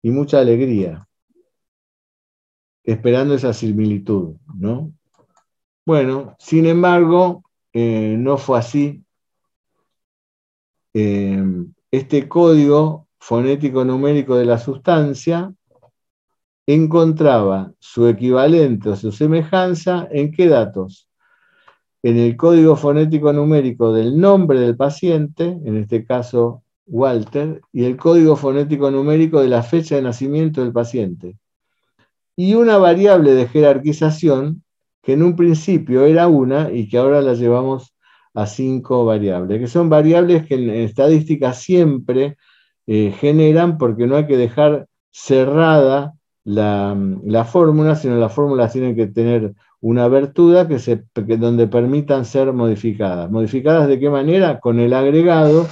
y mucha alegría, esperando esa similitud, ¿no? Bueno, sin embargo, eh, no fue así. Eh, este código fonético numérico de la sustancia encontraba su equivalente o su semejanza en qué datos? en el código fonético numérico del nombre del paciente, en este caso Walter, y el código fonético numérico de la fecha de nacimiento del paciente. Y una variable de jerarquización que en un principio era una y que ahora la llevamos a cinco variables, que son variables que en estadística siempre eh, generan porque no hay que dejar cerrada la, fórmula, sino las fórmulas tienen que tener una abertura que se, donde permitan ser modificadas. ¿Modificadas de qué manera? Con el agregado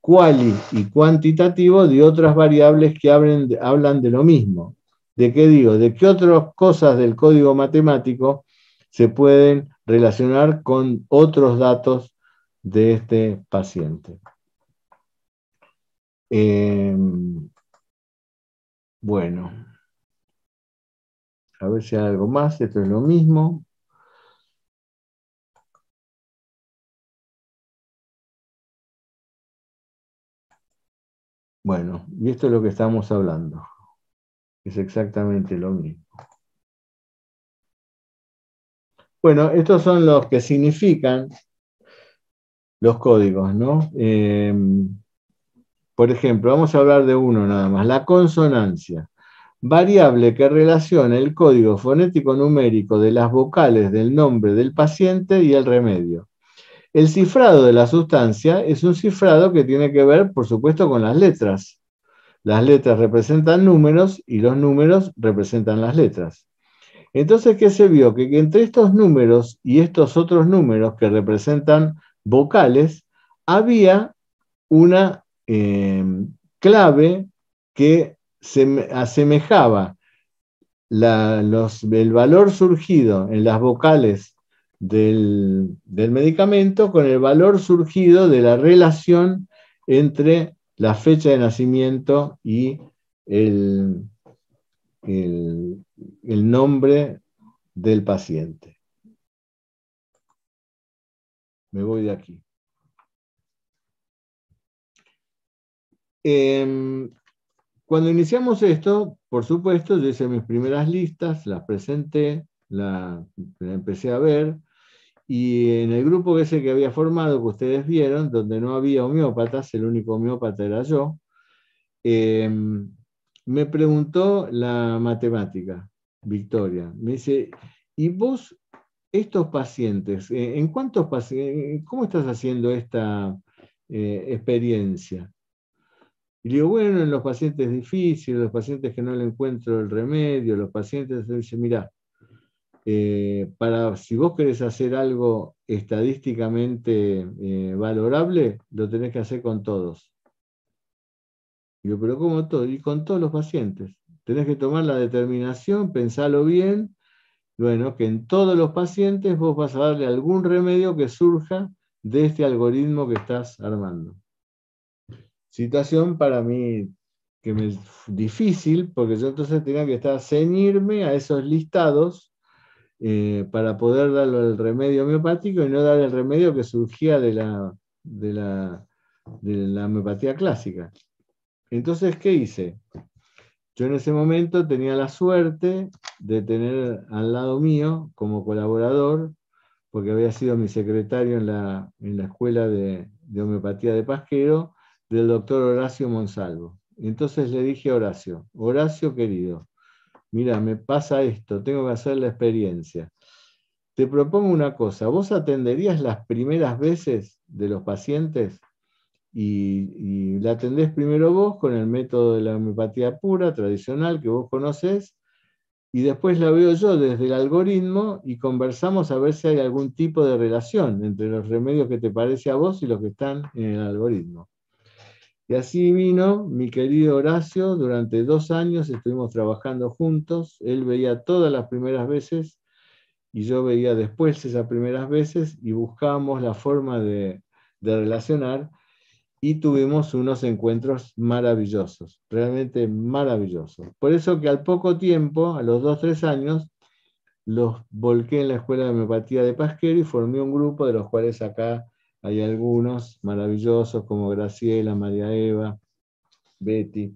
quali y cuantitativo de otras variables que hablan de lo mismo. ¿De qué digo? De qué otras cosas del código matemático se pueden relacionar con otros datos de este paciente. Em, bueno, a ver si hay algo más. Esto es lo mismo. Bueno, y esto es lo que estamos hablando. Es exactamente lo mismo. Bueno, estos son los que significan los códigos, ¿no? Em, por ejemplo, vamos a hablar de uno nada más, la consonancia. Variable que relaciona el código fonético numérico de las vocales del nombre del paciente y el remedio. El cifrado de la sustancia es un cifrado que tiene que ver, por supuesto, con las letras. Las letras representan números y los números representan las letras. Entonces, ¿qué se vio? Que, entre estos números y estos otros números que representan vocales, había una eh, clave que se asemejaba el valor surgido en las vocales del, medicamento con el valor surgido de la relación entre la fecha de nacimiento y el, el, nombre del paciente. Me voy de aquí. Em, cuando iniciamos esto, por supuesto, yo hice mis primeras listas, las presenté, la, empecé a ver, y en el grupo ese que había formado, que ustedes vieron, donde no había homeópatas, el único homeópata era yo, em, me preguntó la matemática, Victoria. Me dice, ¿y vos, estos pacientes, eh, en cuántos pacientes, cómo estás haciendo esta eh, experiencia? Y digo, bueno, en los pacientes difíciles, los pacientes que no le encuentro el remedio, los pacientes, dice, mira, eh, para, si vos querés hacer algo estadísticamente valorable, lo tenés que hacer con todos. Digo, pero ¿cómo todo? Y con todos los pacientes. Tenés que tomar la determinación, pensarlo bien, bueno, que en todos los pacientes vos vas a darle algún remedio que surja de este algoritmo que estás armando. Situación para mí que me es difícil, porque yo entonces tenía que estar ceñirme a esos listados eh, para poder darle el remedio homeopático y no dar el remedio que surgía de la, de la, de la homeopatía clásica. Entonces, ¿qué hice? Yo en ese momento tenía la suerte de tener al lado mío como colaborador, porque había sido mi secretario en la, escuela de, homeopatía de Pasquero, del doctor Horacio Monsalvo. Entonces le dije a Horacio, Horacio querido, mira, me pasa esto, tengo que hacer la experiencia. Te propongo una cosa, ¿vos atenderías las primeras veces de los pacientes? y, la atendés primero vos con el método de la homeopatía pura, tradicional, que vos conocés, y después la veo yo desde el algoritmo y conversamos a ver si hay algún tipo de relación entre los remedios que te parece a vos y los que están en el algoritmo. Y así vino mi querido Horacio, durante dos años estuvimos trabajando juntos, él veía todas las primeras veces y yo veía después esas primeras veces y buscábamos la forma de, de relacionar y tuvimos unos encuentros maravillosos, realmente maravillosos. Por eso que al poco tiempo, a los dos, tres años, los volqué en la Escuela de Homeopatía de Pasquero y formé un grupo de los cuales acá hay algunos maravillosos como Graciela, María Eva, Betty.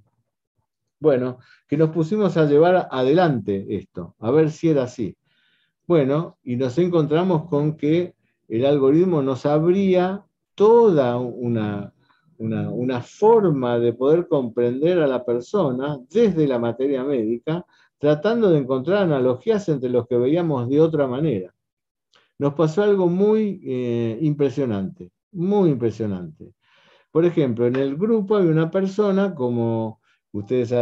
Bueno, que nos pusimos a llevar adelante esto, a ver si era así. Bueno, y nos encontramos con que el algoritmo nos abría toda una, una, forma de poder comprender a la persona desde la materia médica, tratando de encontrar analogías entre los que veíamos de otra manera. Nos pasó algo muy eh, impresionante, muy impresionante. Por ejemplo, en el grupo hay una persona, como ustedes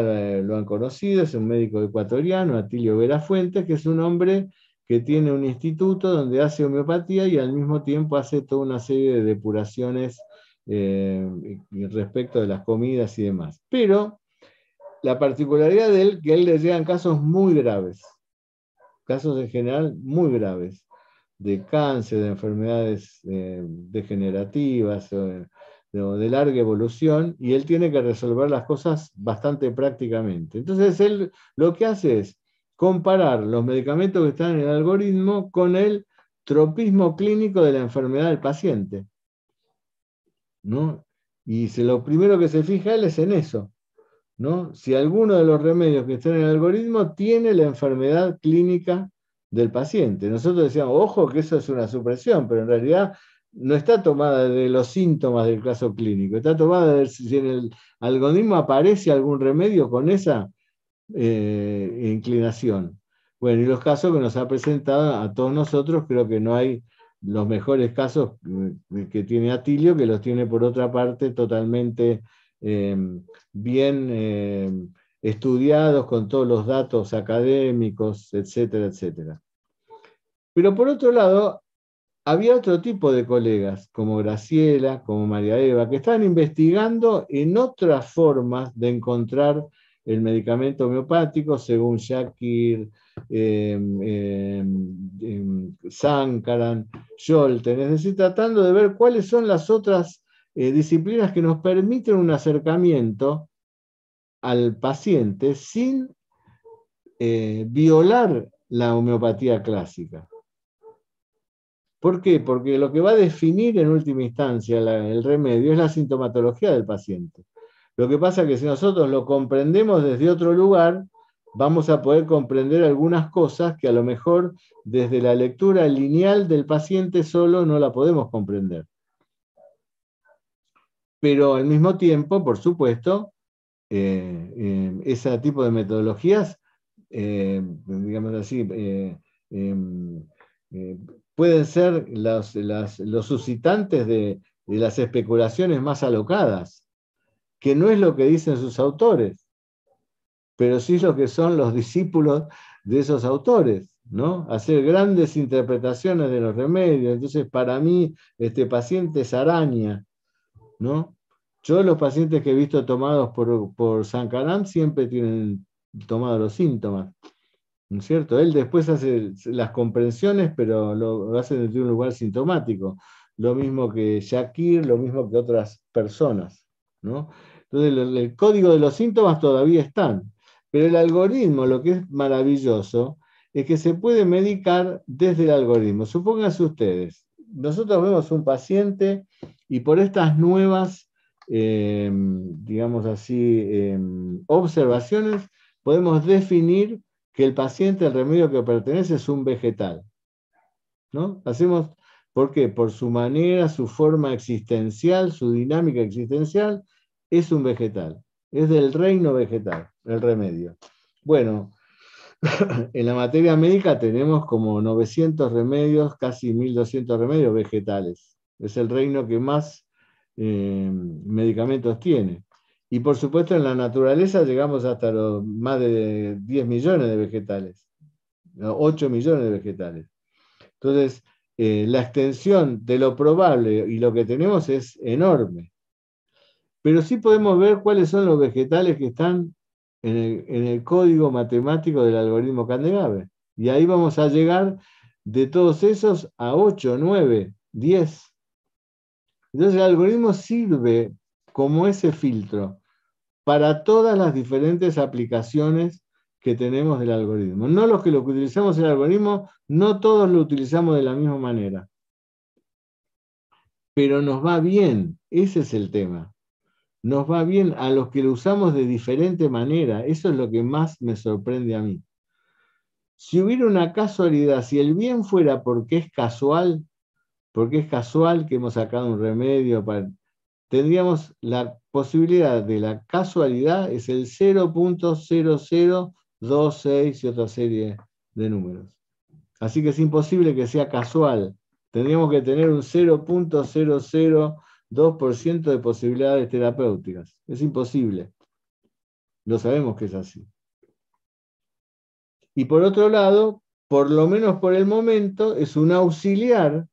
lo han conocido, es un médico ecuatoriano, Atilio Vera Fuentes, que es un hombre que tiene un instituto donde hace homeopatía y al mismo tiempo hace toda una serie de depuraciones eh, respecto de las comidas y demás. Pero la particularidad de él, que a él le llegan casos muy graves, casos en general muy graves, de cáncer, de enfermedades eh, degenerativas o de, larga evolución, y él tiene que resolver las cosas bastante prácticamente. Entonces él lo que hace es comparar los medicamentos que están en el algoritmo con el tropismo clínico de la enfermedad del paciente. ¿no? Y lo primero que se fija él es en eso. ¿no? Si alguno de los remedios que están en el algoritmo tiene la enfermedad clínica del paciente. Nosotros decíamos, ojo, que eso es una supresión, pero en realidad no está tomada de los síntomas del caso clínico, está tomada de si en el algoritmo aparece algún remedio con esa eh, inclinación. Bueno, y los casos que nos ha presentado a todos nosotros, creo que no hay los mejores casos eh, que tiene Atilio, que los tiene por otra parte totalmente eh, bien estudiados con todos los datos académicos, etcétera, etcétera. Pero por otro lado, había otro tipo de colegas, como Graciela, como María Eva, que estaban investigando en otras formas de encontrar el medicamento homeopático, según Shakir, eh, Sankaran, Scholten, es decir, tratando de ver cuáles son las otras eh, disciplinas que nos permiten un acercamiento al paciente sin eh, violar la homeopatía clásica. ¿Por qué? Porque lo que va a definir en última instancia el remedio es la sintomatología del paciente. Lo que pasa es que si nosotros lo comprendemos desde otro lugar, vamos a poder comprender algunas cosas que a lo mejor desde la lectura lineal del paciente solo no la podemos comprender. Pero al mismo tiempo, por supuesto, eh, eh, ese tipo de metodologías, eh, digamos así, em, pueden ser los, suscitantes de las especulaciones más alocadas que no es lo que dicen sus autores, pero sí lo que son los discípulos de esos autores, ¿no? Hacer grandes interpretaciones de los remedios. Entonces, para mí, este paciente es araña, ¿no? Yo los pacientes que he visto tomados por, por Sankaram siempre tienen tomado los síntomas, ¿no es cierto? Él después hace las comprensiones, pero lo hace desde un lugar sintomático. Lo mismo que Shakir, lo mismo que otras personas, ¿no? Entonces, el, código de los síntomas todavía están, pero el algoritmo, lo que es maravilloso, es que se puede medicar desde el algoritmo. Supónganse ustedes, nosotros vemos un paciente y por estas nuevas, em, digamos así, em, observaciones, podemos definir que el paciente, el remedio que pertenece, es un vegetal. ¿No? Hacemos, ¿por qué? Por su manera, su forma existencial, su dinámica existencial, es un vegetal, es del reino vegetal, el remedio. Bueno, en la materia médica tenemos como 900 remedios, casi 1200 remedios vegetales. Es el reino que más eh, medicamentos tiene. Y por supuesto en la naturaleza llegamos hasta los más de 10 millones de vegetales, 8 millones de vegetales. Entonces, eh, la extensión de lo probable y lo que tenemos es enorme pero sí podemos ver cuáles son los vegetales que están en el, código matemático del algoritmo Candegave. Y ahí vamos a llegar de todos esos a 8, 9, 10. Entonces el algoritmo sirve como ese filtro para todas las diferentes aplicaciones que tenemos del algoritmo. No los que lo utilizamos el algoritmo, no todos lo utilizamos de la misma manera. Pero nos va bien, ese es el tema nos va bien a los que lo usamos de diferente manera. Eso es lo que más me sorprende a mí. Si hubiera una casualidad, si el bien fuera porque es casual, porque es casual que hemos sacado un remedio para... Tendríamos la posibilidad de la casualidad, es el 0.0026 y otra serie de números. Así que es imposible que sea casual. Tendríamos que tener un 0.002% de posibilidades terapéuticas. Es imposible. Lo sabemos que es así. Y por otro lado, por lo menos por el momento, es un auxiliar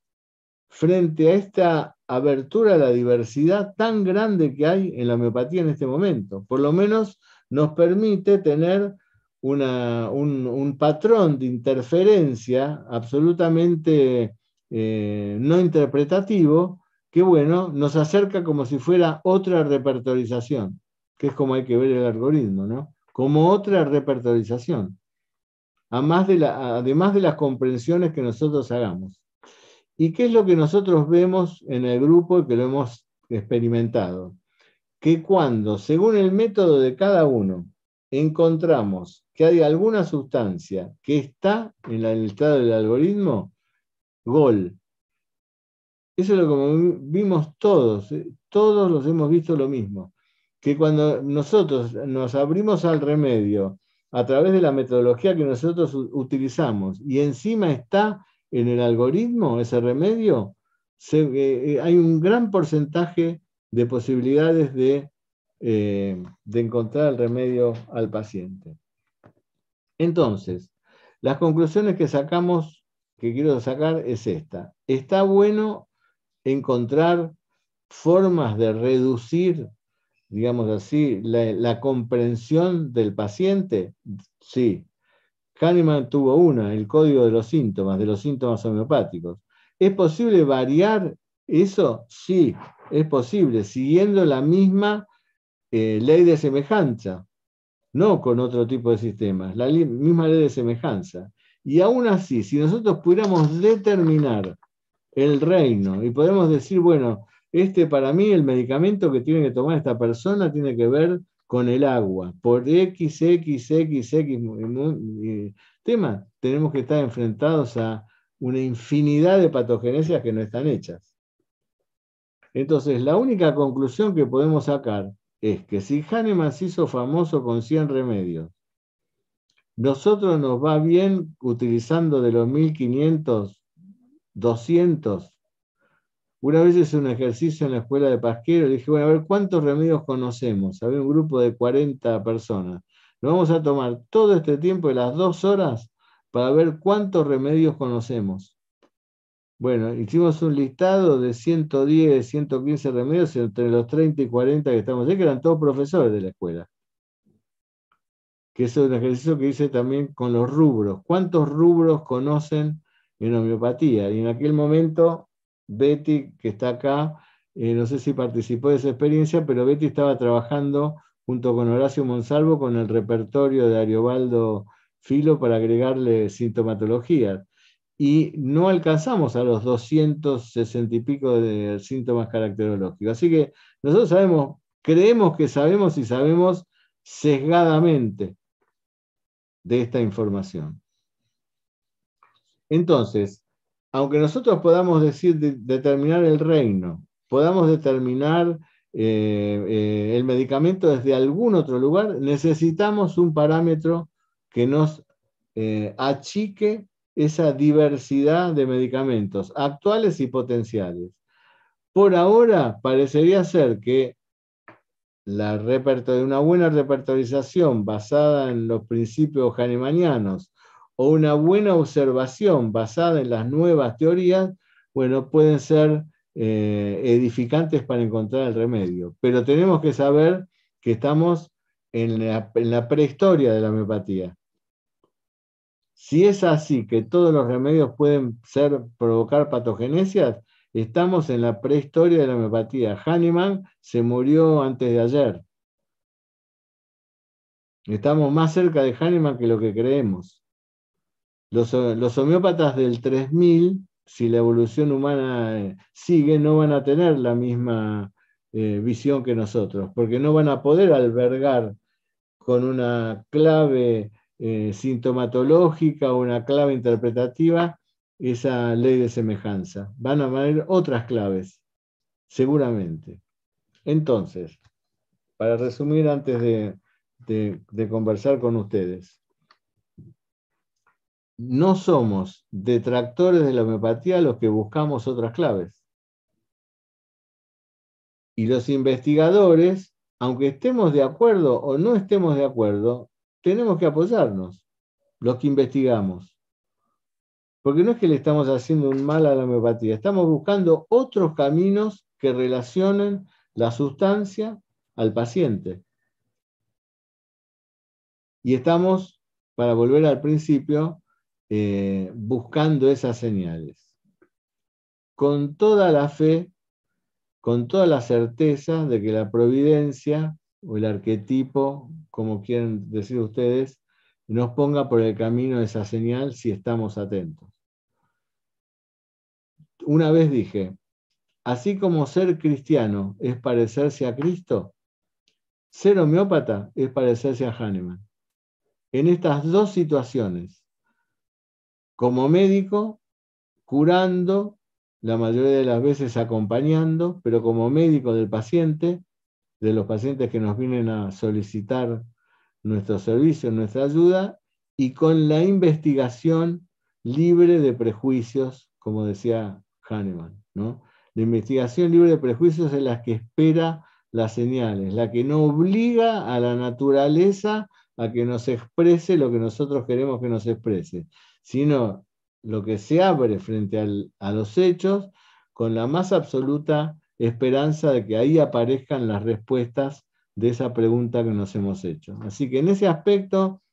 frente a esta abertura a la diversidad tan grande que hay en la homeopatía en este momento. Por lo menos nos permite tener un, patrón de interferencia absolutamente eh, no interpretativo que, bueno, nos acerca como si fuera otra repertorización, que es como hay que ver el algoritmo, ¿no? Como otra repertorización, además de, además de las comprensiones que nosotros hagamos. ¿Y qué es lo que nosotros vemos en el grupo y que lo hemos experimentado? Que cuando, según el método de cada uno, encontramos que hay alguna sustancia que está en el estado del algoritmo, gol. Eso es lo que vimos todos, eh, todos los hemos visto lo mismo, que cuando nosotros nos abrimos al remedio a través de la metodología que nosotros utilizamos y encima está en el algoritmo ese remedio, eh, eh, hay un gran porcentaje de posibilidades de, de encontrar el remedio al paciente. Entonces, las conclusiones que sacamos, que quiero sacar, es esta. Está bueno encontrar formas de reducir, digamos así, la, comprensión del paciente. Sí. Kahneman tuvo una, el código de los síntomas, de los síntomas homeopáticos. ¿Es posible variar eso? Sí, es posible, siguiendo la misma eh, ley de semejanza no con otro tipo de sistemas, la misma ley de semejanza. Y aún así, si nosotros pudiéramos determinar el reino y podemos decir, bueno, este para mí el medicamento que tiene que tomar esta persona tiene que ver con el agua, por X, X, X, X tema, tenemos que estar enfrentados a una infinidad de patogenesis que no están hechas. Entonces, la única conclusión que podemos sacar es que si Hahnemann se hizo famoso con 100 remedios, nosotros nos va bien utilizando de los 1500, 200. Una vez hice un ejercicio en la escuela de Pasquero y dije, bueno, a ver, ¿cuántos remedios conocemos? Había un grupo de 40 personas. Nos vamos a tomar todo este tiempo de las dos horas para ver cuántos remedios conocemos. Bueno, hicimos un listado de 110, 115 remedios entre los 30 y 40 que estamos ahí, que eran todos profesores de la escuela. Que es un ejercicio que hice también con los rubros. ¿Cuántos rubros conocen en homeopatía? Y en aquel momento, Betty, que está acá, eh, no sé si participó de esa experiencia, pero Betty estaba trabajando junto con Horacio Monsalvo con el repertorio de Ariobaldo Filo para agregarle sintomatología y no alcanzamos a los 260 y pico de síntomas caracterológicos. Así que nosotros sabemos, creemos que sabemos y sabemos sesgadamente de esta información. Entonces, aunque nosotros podamos decir determinar el reino, podamos determinar eh, eh, el medicamento desde algún otro lugar, necesitamos un parámetro que nos eh, achique esa diversidad de medicamentos actuales y potenciales. Por ahora parecería ser que la una buena repertorización basada en los principios hahnemannianos o una buena observación basada en las nuevas teorías, bueno, pueden ser eh, edificantes para encontrar el remedio. Pero tenemos que saber que estamos en la prehistoria de la homeopatía. Si es así, que todos los remedios pueden ser, provocar patogenesias, estamos en la prehistoria de la homeopatía. Hahnemann se murió antes de ayer. Estamos más cerca de Hahnemann que lo que creemos. Los, homeópatas del 3000, si la evolución humana eh, sigue, no van a tener la misma eh, visión que nosotros, porque no van a poder albergar con una clave eh, sintomatológica o una clave interpretativa esa ley de semejanza. Van a haber otras claves, seguramente. Entonces, para resumir antes de, conversar con ustedes, no somos detractores de la homeopatía los que buscamos otras claves. Y los investigadores, aunque estemos de acuerdo o no estemos de acuerdo, tenemos que apoyarnos, los que investigamos. Porque no es que le estamos haciendo un mal a la homeopatía, estamos buscando otros caminos que relacionen la sustancia al paciente. Y estamos, para volver al principio, eh, buscando esas señales. Con toda la fe, con toda la certeza de que la providencia o el arquetipo, como quieren decir ustedes, nos ponga por el camino esa señal si estamos atentos. Una vez dije, así como ser cristiano es parecerse a Cristo, ser homeópata es parecerse a Hahnemann. En estas dos situaciones, como médico, curando, la mayoría de las veces acompañando, pero como médico del paciente, de los pacientes que nos vienen a solicitar nuestro servicio, nuestra ayuda, y con la investigación libre de prejuicios, como decía Hahnemann. ¿no? La investigación libre de prejuicios es la que espera las señales, la que no obliga a la naturaleza a que nos exprese lo que nosotros queremos que nos exprese, sino lo que se abre frente a los hechos con la más absoluta esperanza de que ahí aparezcan las respuestas de esa pregunta que nos hemos hecho. Así que en ese aspecto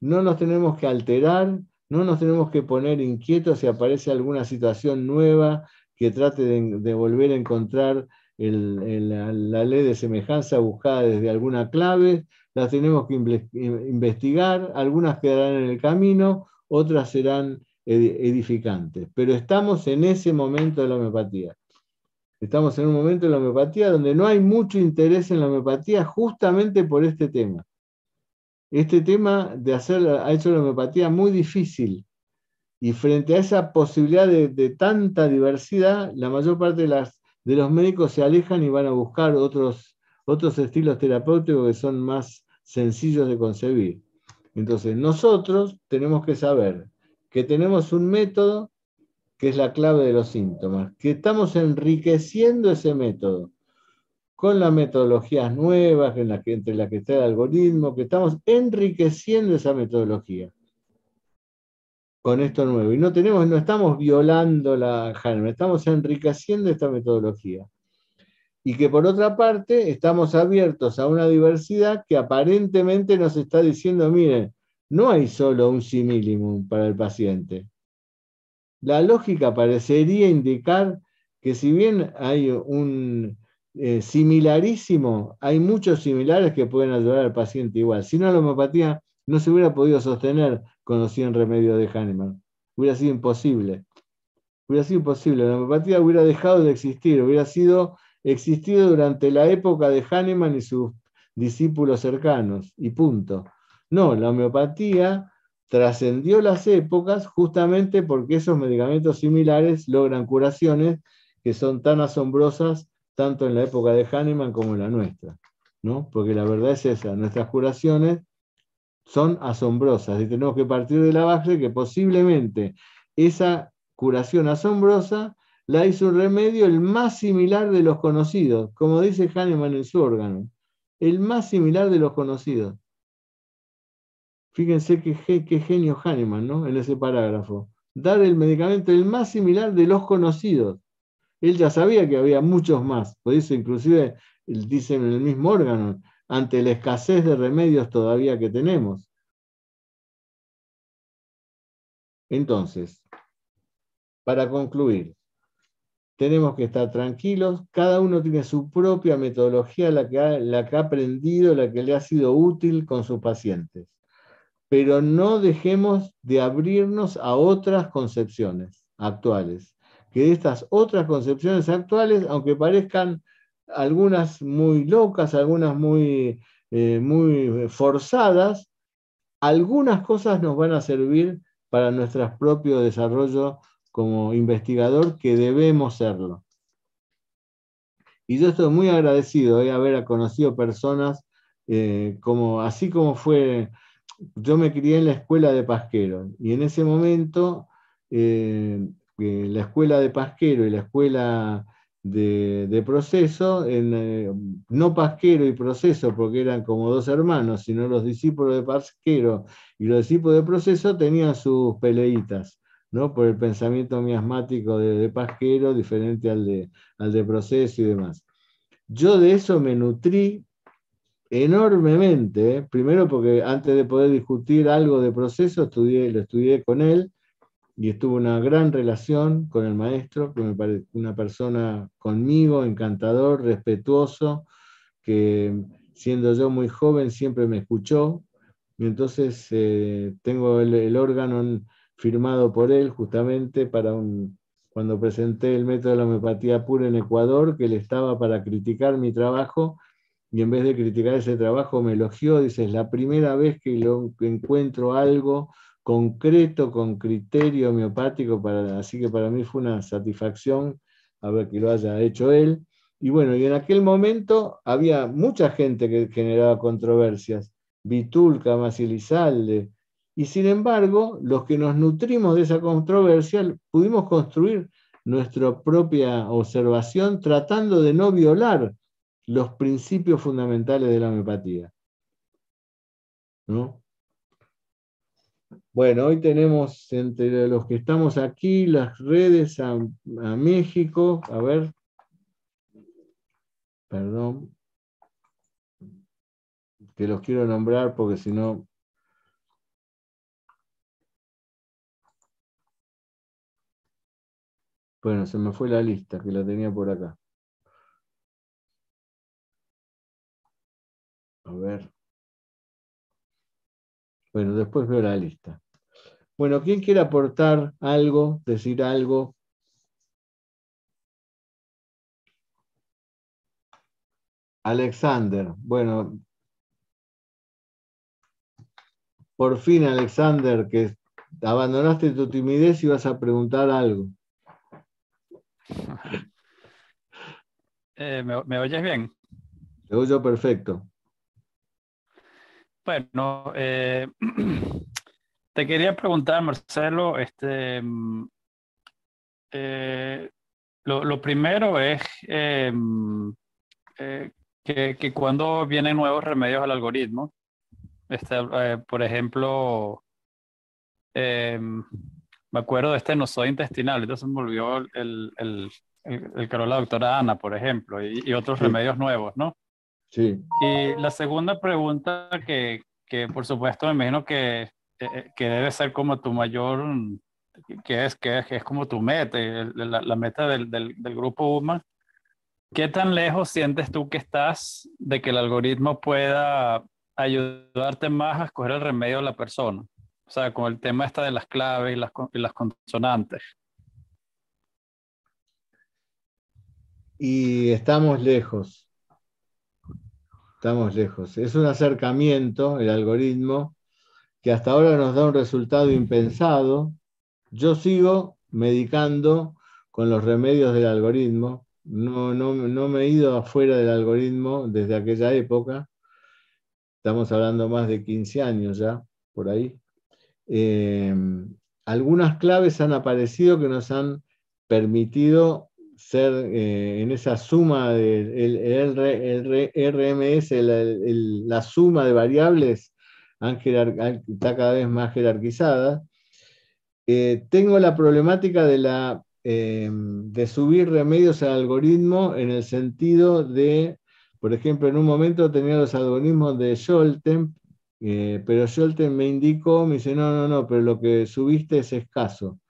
no nos tenemos que alterar, no nos tenemos que poner inquietos si aparece alguna situación nueva que trate de, volver a encontrar la ley de semejanza buscada desde alguna clave, las tenemos que investigar, algunas quedarán en el camino, otras serán edificantes. Pero estamos en ese momento de la homeopatía. Estamos en un momento de la homeopatía donde no hay mucho interés en la homeopatía justamente por este tema. Este tema de hacer, ha hecho la homeopatía muy difícil y frente a esa posibilidad de, tanta diversidad, la mayor parte de, de, los médicos se alejan y van a buscar otros, otros estilos terapéuticos que son más sencillos de concebir. Entonces, nosotros tenemos que saber que tenemos un método que es la clave de los síntomas, que estamos enriqueciendo ese método con las metodologías nuevas, en la que, entre las que está el algoritmo, que estamos enriqueciendo esa metodología con esto nuevo. Y no, tenemos, no estamos violando la Hahnemann, estamos enriqueciendo esta metodología. Y que por otra parte estamos abiertos a una diversidad que aparentemente nos está diciendo, miren, no hay solo un simillimum para el paciente la lógica parecería indicar que si bien hay un eh, similarísimo, hay muchos similares que pueden ayudar al paciente igual. Si no, la homeopatía no se hubiera podido sostener con los 100 remedios de Hahnemann. Hubiera sido imposible. Hubiera sido imposible. La homeopatía hubiera dejado de existir, hubiera sido existido durante la época de Hahnemann y sus discípulos cercanos, y punto. No, la homeopatía trascendió las épocas justamente porque esos medicamentos similares logran curaciones que son tan asombrosas tanto en la época de Hahnemann como en la nuestra. ¿no? Porque la verdad es esa, nuestras curaciones son asombrosas y tenemos que partir de la base que posiblemente esa curación asombrosa la hizo un remedio el más similar de los conocidos, como dice Hahnemann en su órgano, el más similar de los conocidos. Fíjense qué, genio Hahnemann, ¿no? En ese parágrafo. Dar el medicamento el más similar de los conocidos. Él ya sabía que había muchos más, por eso inclusive dicen en el mismo órgano, ante la escasez de remedios todavía que tenemos. Entonces, para concluir, tenemos que estar tranquilos, cada uno tiene su propia metodología, la que ha aprendido, la que le ha sido útil con sus pacientes pero no dejemos de abrirnos a otras concepciones actuales. Que estas otras concepciones actuales, aunque parezcan algunas muy locas, algunas muy, eh, muy forzadas, algunas cosas nos van a servir para nuestro propio desarrollo como investigador que debemos serlo. Y yo estoy muy agradecido de haber conocido personas eh, como, así como fue, yo me crié en la escuela de Pasquero y en ese momento eh, la escuela de Pasquero y la escuela de, proceso, eh, no Pasquero y proceso porque eran como dos hermanos, sino los discípulos de Pasquero y los discípulos de proceso tenían sus peleitas. ¿No? por el pensamiento miasmático de, Pasquero, diferente al de, al de proceso y demás. Yo de eso me nutrí enormemente, ¿eh? primero porque antes de poder discutir algo de proceso, estudié, lo estudié con él y estuvo una gran relación con el maestro, que me parece una persona conmigo, encantador, respetuoso, que siendo yo muy joven siempre me escuchó, y entonces eh, tengo el, el órgano firmado por él justamente para un, cuando presenté el método de la homeopatía pura en Ecuador, que él estaba para criticar mi trabajo y en vez de criticar ese trabajo me elogió, dice, es la primera vez que, lo, encuentro algo concreto, con criterio homeopático, para, así que para mí fue una satisfacción a ver que lo haya hecho él. Y bueno, y en aquel momento había mucha gente que generaba controversias, Vitulca, Masilizalde, y sin embargo, los que nos nutrimos de esa controversia pudimos construir nuestra propia observación tratando de no violar los principios fundamentales de la homeopatía. Bueno, hoy tenemos entre los que estamos aquí las redes a, a México. A ver. Perdón. Que los quiero nombrar porque si no Bueno, se me fue la lista, que la tenía por acá. A ver. Bueno, después veo la lista. Bueno, ¿quién quiere aportar algo, decir algo? Alexander. Bueno, por fin, Alexander, que abandonaste tu timidez y vas a preguntar algo.
Eh, ¿me, oyes bien?
Te oyo perfecto.
Bueno, eh, te quería preguntar, Marcelo, este, mm, eh, lo, primero es que, que, cuando vienen nuevos remedios al algoritmo, este, por ejemplo, me acuerdo de este soy intestinal, entonces me volvió el, el, el, que la doctora Ana, por ejemplo, y, otros remedios nuevos, ¿no?
Sí.
Y la segunda pregunta que, que por supuesto me imagino que, eh, eh, que debe ser como tu mayor, que es, que es, como tu meta, la, la meta del, del, del grupo UMA, ¿qué tan lejos sientes tú que estás de que el algoritmo pueda ayudarte más a escoger el remedio de la persona? O sea, con el tema esta de las claves y las, y las consonantes.
Y estamos lejos. Estamos lejos. Es un acercamiento, el algoritmo, que hasta ahora nos da un resultado impensado. Yo sigo medicando con los remedios del algoritmo. No, no, no me he ido afuera del algoritmo desde aquella época. Estamos hablando más de 15 años ya, por ahí. Eh, algunas claves han aparecido que nos han permitido ser eh, en esa suma del el, RMS, la suma de variables está cada vez más jerarquizada. Eh, tengo la problemática de, la, de subir remedios al algoritmo en el sentido de, por ejemplo, en un momento tenía los algoritmos de Scholten, eh, pero Scholten me indicó, me dice, no, no, no, pero lo que subiste es escaso.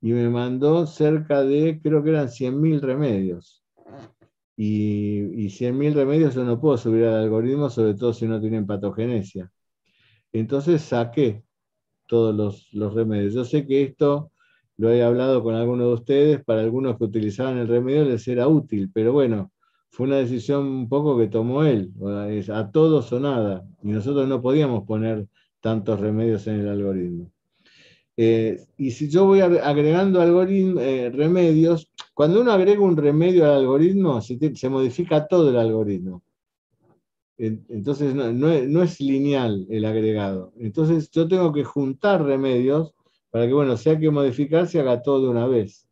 Y me mandó cerca de, creo que eran 100.000 remedios. Y, y 100.000 remedios yo no puedo subir al algoritmo, sobre todo si no tienen patogenesia. Entonces saqué todos los, los remedios. Yo sé que esto lo he hablado con algunos de ustedes, para algunos que utilizaban el remedio les era útil, pero bueno, fue una decisión un poco que tomó él, a todos o nada, y nosotros no podíamos poner tantos remedios en el algoritmo. Eh, y si yo voy agregando algoritmos, eh, remedios, cuando uno agrega un remedio al algoritmo, se, modifica todo el algoritmo. Entonces no, es, lineal el agregado. Entonces yo tengo que juntar remedios para que, bueno, sea que modificar se haga todo de una vez.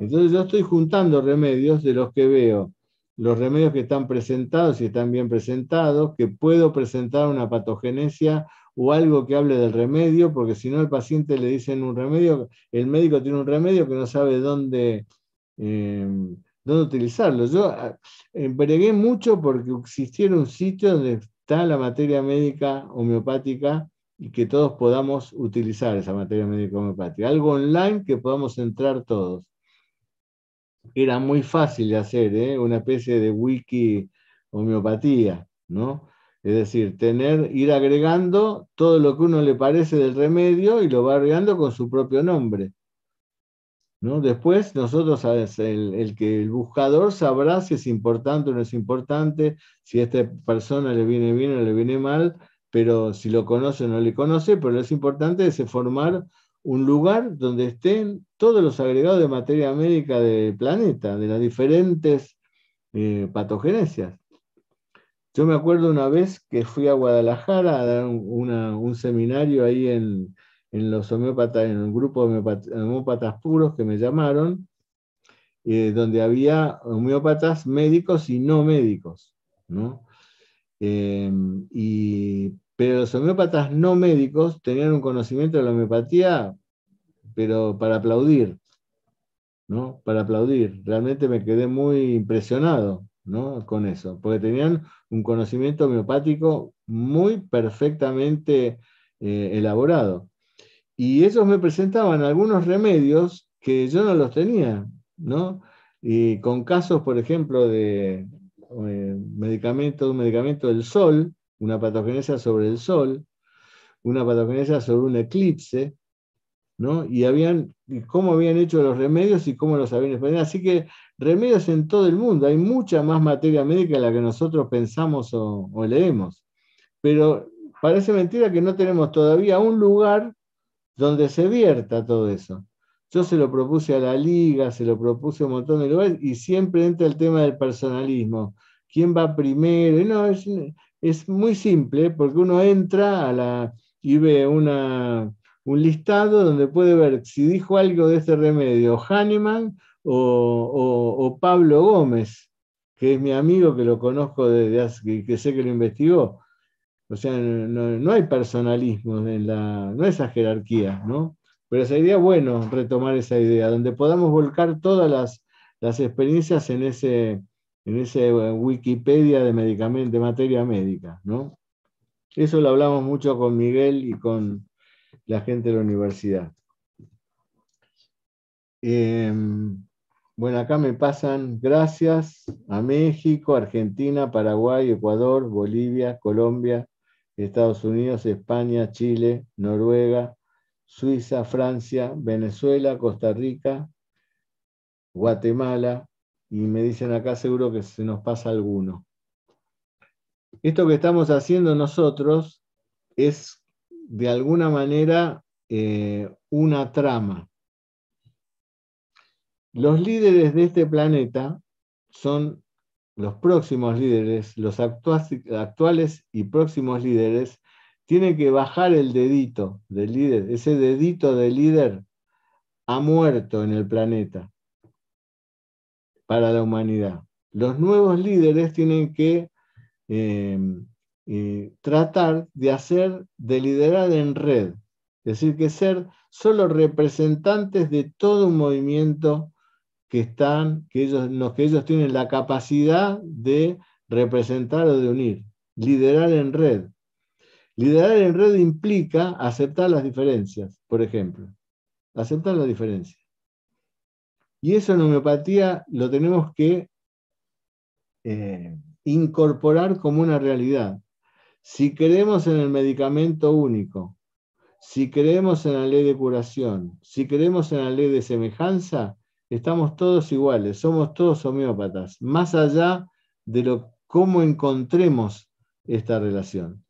Entonces yo estoy juntando remedios de los que veo, los remedios que están presentados y están bien presentados, que puedo presentar una patogenesia o algo que hable del remedio, porque si no el paciente le dicen un remedio, el médico tiene un remedio que no sabe dónde, eh, dónde utilizarlo. Yo embregué ah, mucho porque existiera un sitio donde está la materia médica homeopática y que todos podamos utilizar esa materia médica homeopática. Algo online que podamos entrar todos. Era muy fácil de hacer, ¿eh? una especie de wiki homeopatía, ¿no? Es decir, tener, ir agregando todo lo que uno le parece del remedio y lo va agregando con su propio nombre. ¿no? Después nosotros, el, el, que el buscador sabrá si es importante o no es importante, si a esta persona le viene bien o le viene mal, pero si lo conoce o no le conoce, pero lo es importante es formar un lugar donde estén todos los agregados de materia médica del planeta, de las diferentes eh. Yo me acuerdo una vez que fui a Guadalajara a dar un seminario ahí en, los homeópatas, en un grupo de homeópatas, puros que me llamaron, eh, donde había homeópatas médicos y no médicos. Em, pero los homeópatas no médicos tenían un conocimiento de la homeopatía, pero para aplaudir, ¿no? Para aplaudir. Realmente me quedé muy impresionado con eso, porque tenían un conocimiento homeopático muy perfectamente eh, elaborado. Y ellos me presentaban algunos remedios que yo no los tenía, ¿no? Y con casos, por ejemplo, de eh, medicamento, un medicamento del sol, una patogenesia sobre el sol, una patogenesia sobre un eclipse, ¿no? Y habían, cómo habían hecho los remedios y cómo los habían experimentado. Así que remedios en todo el mundo. Hay mucha más materia médica de la que nosotros pensamos o, leemos. Pero parece mentira que no tenemos todavía un lugar donde se vierta todo eso. Yo se lo propuse a la liga, se lo propuse a un montón de lugares y siempre entra el tema del personalismo. ¿Quién va primero? No, es, es muy simple porque uno entra a la, y ve una, un listado donde puede ver si dijo algo de este remedio Hahnemann o, Pablo Gómez, que es mi amigo que lo conozco desde hace, que, sé que lo investigó. O sea, no, hay personalismo en la, no esa jerarquía, ¿no? Pero sería bueno retomar esa idea, donde podamos volcar todas las, experiencias en ese, en ese Wikipedia de, medicamento, de materia médica, ¿no? Eso lo hablamos mucho con Miguel y con la gente de la universidad. Em, bueno, acá me pasan gracias a México, Argentina, Paraguay, Ecuador, Bolivia, Colombia, Estados Unidos, España, Chile, Noruega, Suiza, Francia, Venezuela, Costa Rica, Guatemala, y me dicen acá seguro que se nos pasa alguno. Esto que estamos haciendo nosotros es de alguna manera eh, una trama. Los líderes de este planeta son los próximos líderes, los actuales y próximos líderes, tienen que bajar el dedito del líder. Ese dedito del líder ha muerto en el planeta para la humanidad. Los nuevos líderes tienen que eh, eh, tratar de hacer, de liderar en red. Es decir, que ser solo representantes de todo un movimiento que están, que ellos, los que ellos tienen la capacidad de representar o de unir. Liderar en red. Liderar en red implica aceptar las diferencias, por ejemplo. Aceptar las diferencias. Y eso en homeopatía lo tenemos que eh, incorporar como una realidad. Si creemos en el medicamento único, si creemos en la ley de curación, si creemos en la ley de semejanza, estamos todos iguales, somos todos homeópatas, más allá de lo, cómo encontremos esta relación.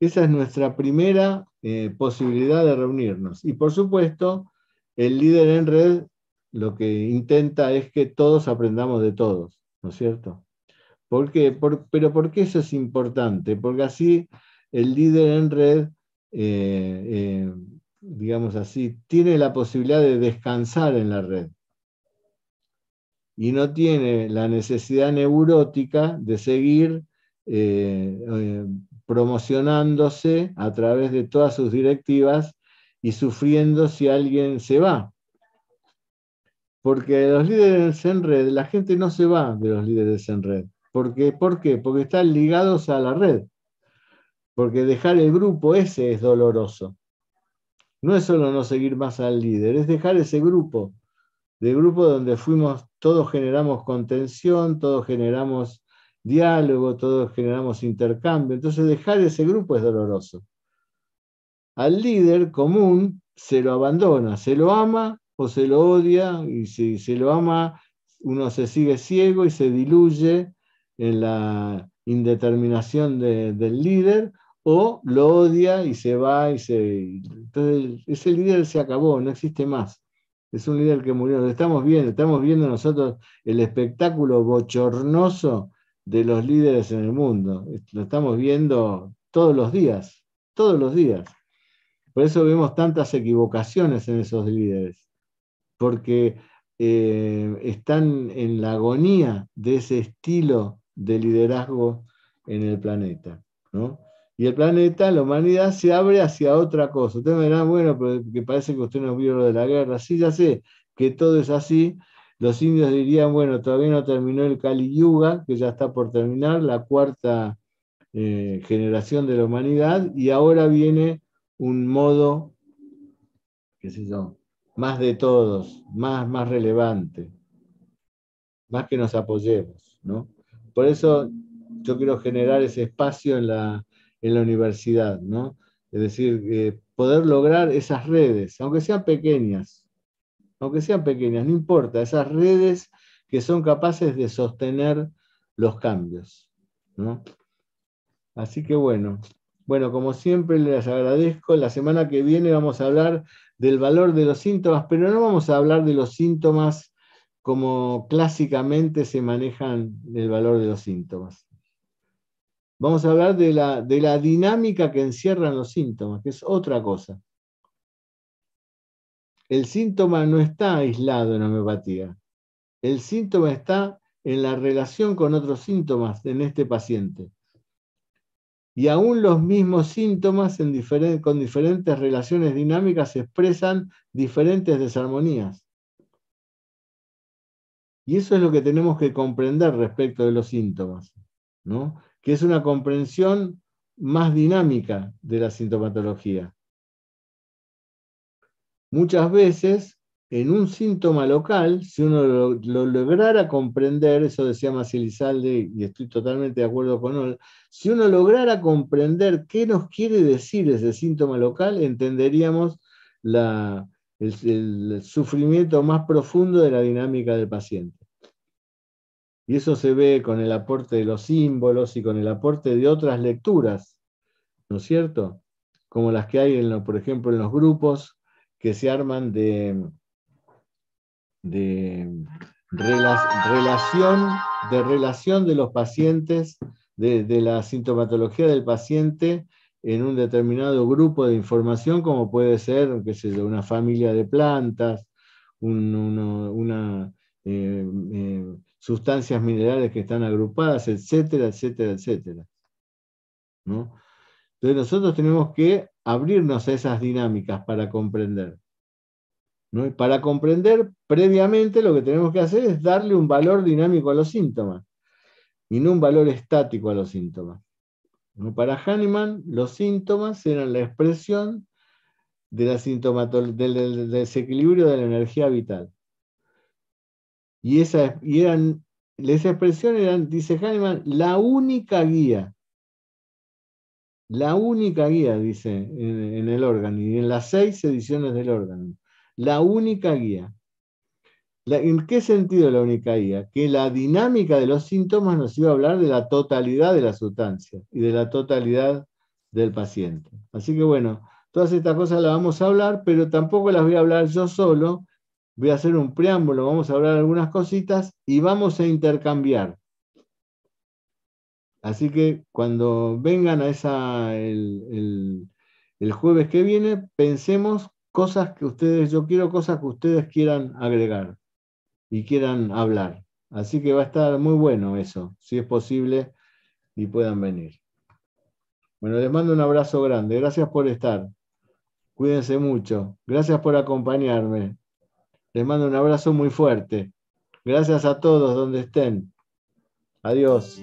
Esa es nuestra primera eh, posibilidad de reunirnos. Y por supuesto, el líder en red lo que intenta es que todos aprendamos de todos, ¿no es cierto? ¿Por qué? pero ¿por qué eso es importante? Porque así el líder en red, eh, eh, digamos así, tiene la posibilidad de descansar en la red y no tiene la necesidad neurótica de seguir eh, promocionándose a través de todas sus directivas y sufriendo si alguien se va. Porque los líderes en red, la gente no se va de los líderes en red. Porque, ¿Por qué? Porque están ligados a la red. Porque dejar el grupo ese es doloroso. No es solo no seguir más al líder, es dejar ese grupo. De grupo donde fuimos, todos generamos contención, todos generamos diálogo, todos generamos intercambio. Entonces dejar ese grupo es doloroso. Al líder común se lo abandona, se lo ama o se lo odia, y si se lo ama, uno se sigue ciego y se diluye en la indeterminación del líder, o lo odia y se va y se... Entonces ese líder se acabó, no existe más. Es un líder que murió. Lo estamos viendo, estamos viendo nosotros el espectáculo bochornoso de los líderes en el mundo. Lo estamos viendo todos los días, todos los días. Por eso vemos tantas equivocaciones en esos líderes, porque eh, están en la agonía de ese estilo de liderazgo en el planeta. Y el planeta, la humanidad, se abre hacia otra cosa. Ustedes me dirán, bueno, que parece que usted no vio lo de la guerra. Sí, ya sé que todo es así. Los indios dirían, bueno, todavía no terminó el Kali Yuga, que ya está por terminar, la cuarta eh, generación de la humanidad, y ahora viene un modo, qué sé yo, más de todos, más, más relevante, más que nos apoyemos, ¿no? Por eso yo quiero generar ese espacio en la, universidad, ¿no? Es decir, eh, poder lograr esas redes, aunque sean pequeñas, aunque sean pequeñas, no importa, esas redes que son capaces de sostener los cambios, ¿no? Así que bueno, bueno, como siempre les agradezco. La semana que viene vamos a hablar del valor de los síntomas, pero no vamos a hablar de los síntomas como clásicamente se manejan el valor de los síntomas. Vamos a hablar de la, de la dinámica que encierran los síntomas, que es otra cosa. El síntoma no está aislado en homeopatía. El síntoma está en la relación con otros síntomas en este paciente. Y aún los mismos síntomas con diferentes relaciones dinámicas expresan diferentes desarmonías. Y eso es lo que tenemos que comprender respecto de los síntomas, ¿no? que es una comprensión más dinámica de la sintomatología. Muchas veces, en un síntoma local, si uno lo, lograra comprender, eso decía Macilizalde, y estoy totalmente de acuerdo con él, si uno lograra comprender qué nos quiere decir ese síntoma local, entenderíamos la, el, sufrimiento más profundo de la dinámica del paciente. Y eso se ve con el aporte de los símbolos y con el aporte de otras lecturas, ¿no es cierto? Como las que hay, por ejemplo, en los grupos que se arman de, de relación, de relación de los pacientes, de, la sintomatología del paciente en un determinado grupo de información, como puede ser, qué sé una familia de plantas, una, eh, eh, sustancias minerales que están agrupadas, etcétera, etcétera, etcétera. ¿no? Entonces nosotros tenemos que abrirnos a esas dinámicas para comprender. Para comprender previamente lo que tenemos que hacer es darle un valor dinámico a los síntomas y no un valor estático a los síntomas. Para Hahnemann, los síntomas eran la expresión del, desequilibrio de la energía vital. Y esa, y eran, expresión eran, dice Hahnemann, la única guía. La única guía, dice en el órgano, y en las seis ediciones del órgano. La única guía. ¿En qué sentido la única guía? Que la dinámica de los síntomas nos iba a hablar de la totalidad de la sustancia y de la totalidad del paciente. Así que bueno, todas estas cosas las vamos a hablar, pero tampoco las voy a hablar yo solo. Voy a hacer un preámbulo, vamos a hablar algunas cositas y vamos a intercambiar. Así que cuando vengan a esa el, el jueves que viene, pensemos cosas que ustedes, yo quiero cosas que ustedes quieran agregar y quieran hablar. Así que va a estar muy bueno eso, si es posible y puedan venir. Bueno, les mando un abrazo grande. Gracias por estar. Cuídense mucho. Gracias por acompañarme. Les mando un abrazo muy fuerte. Gracias a todos donde estén. Adiós.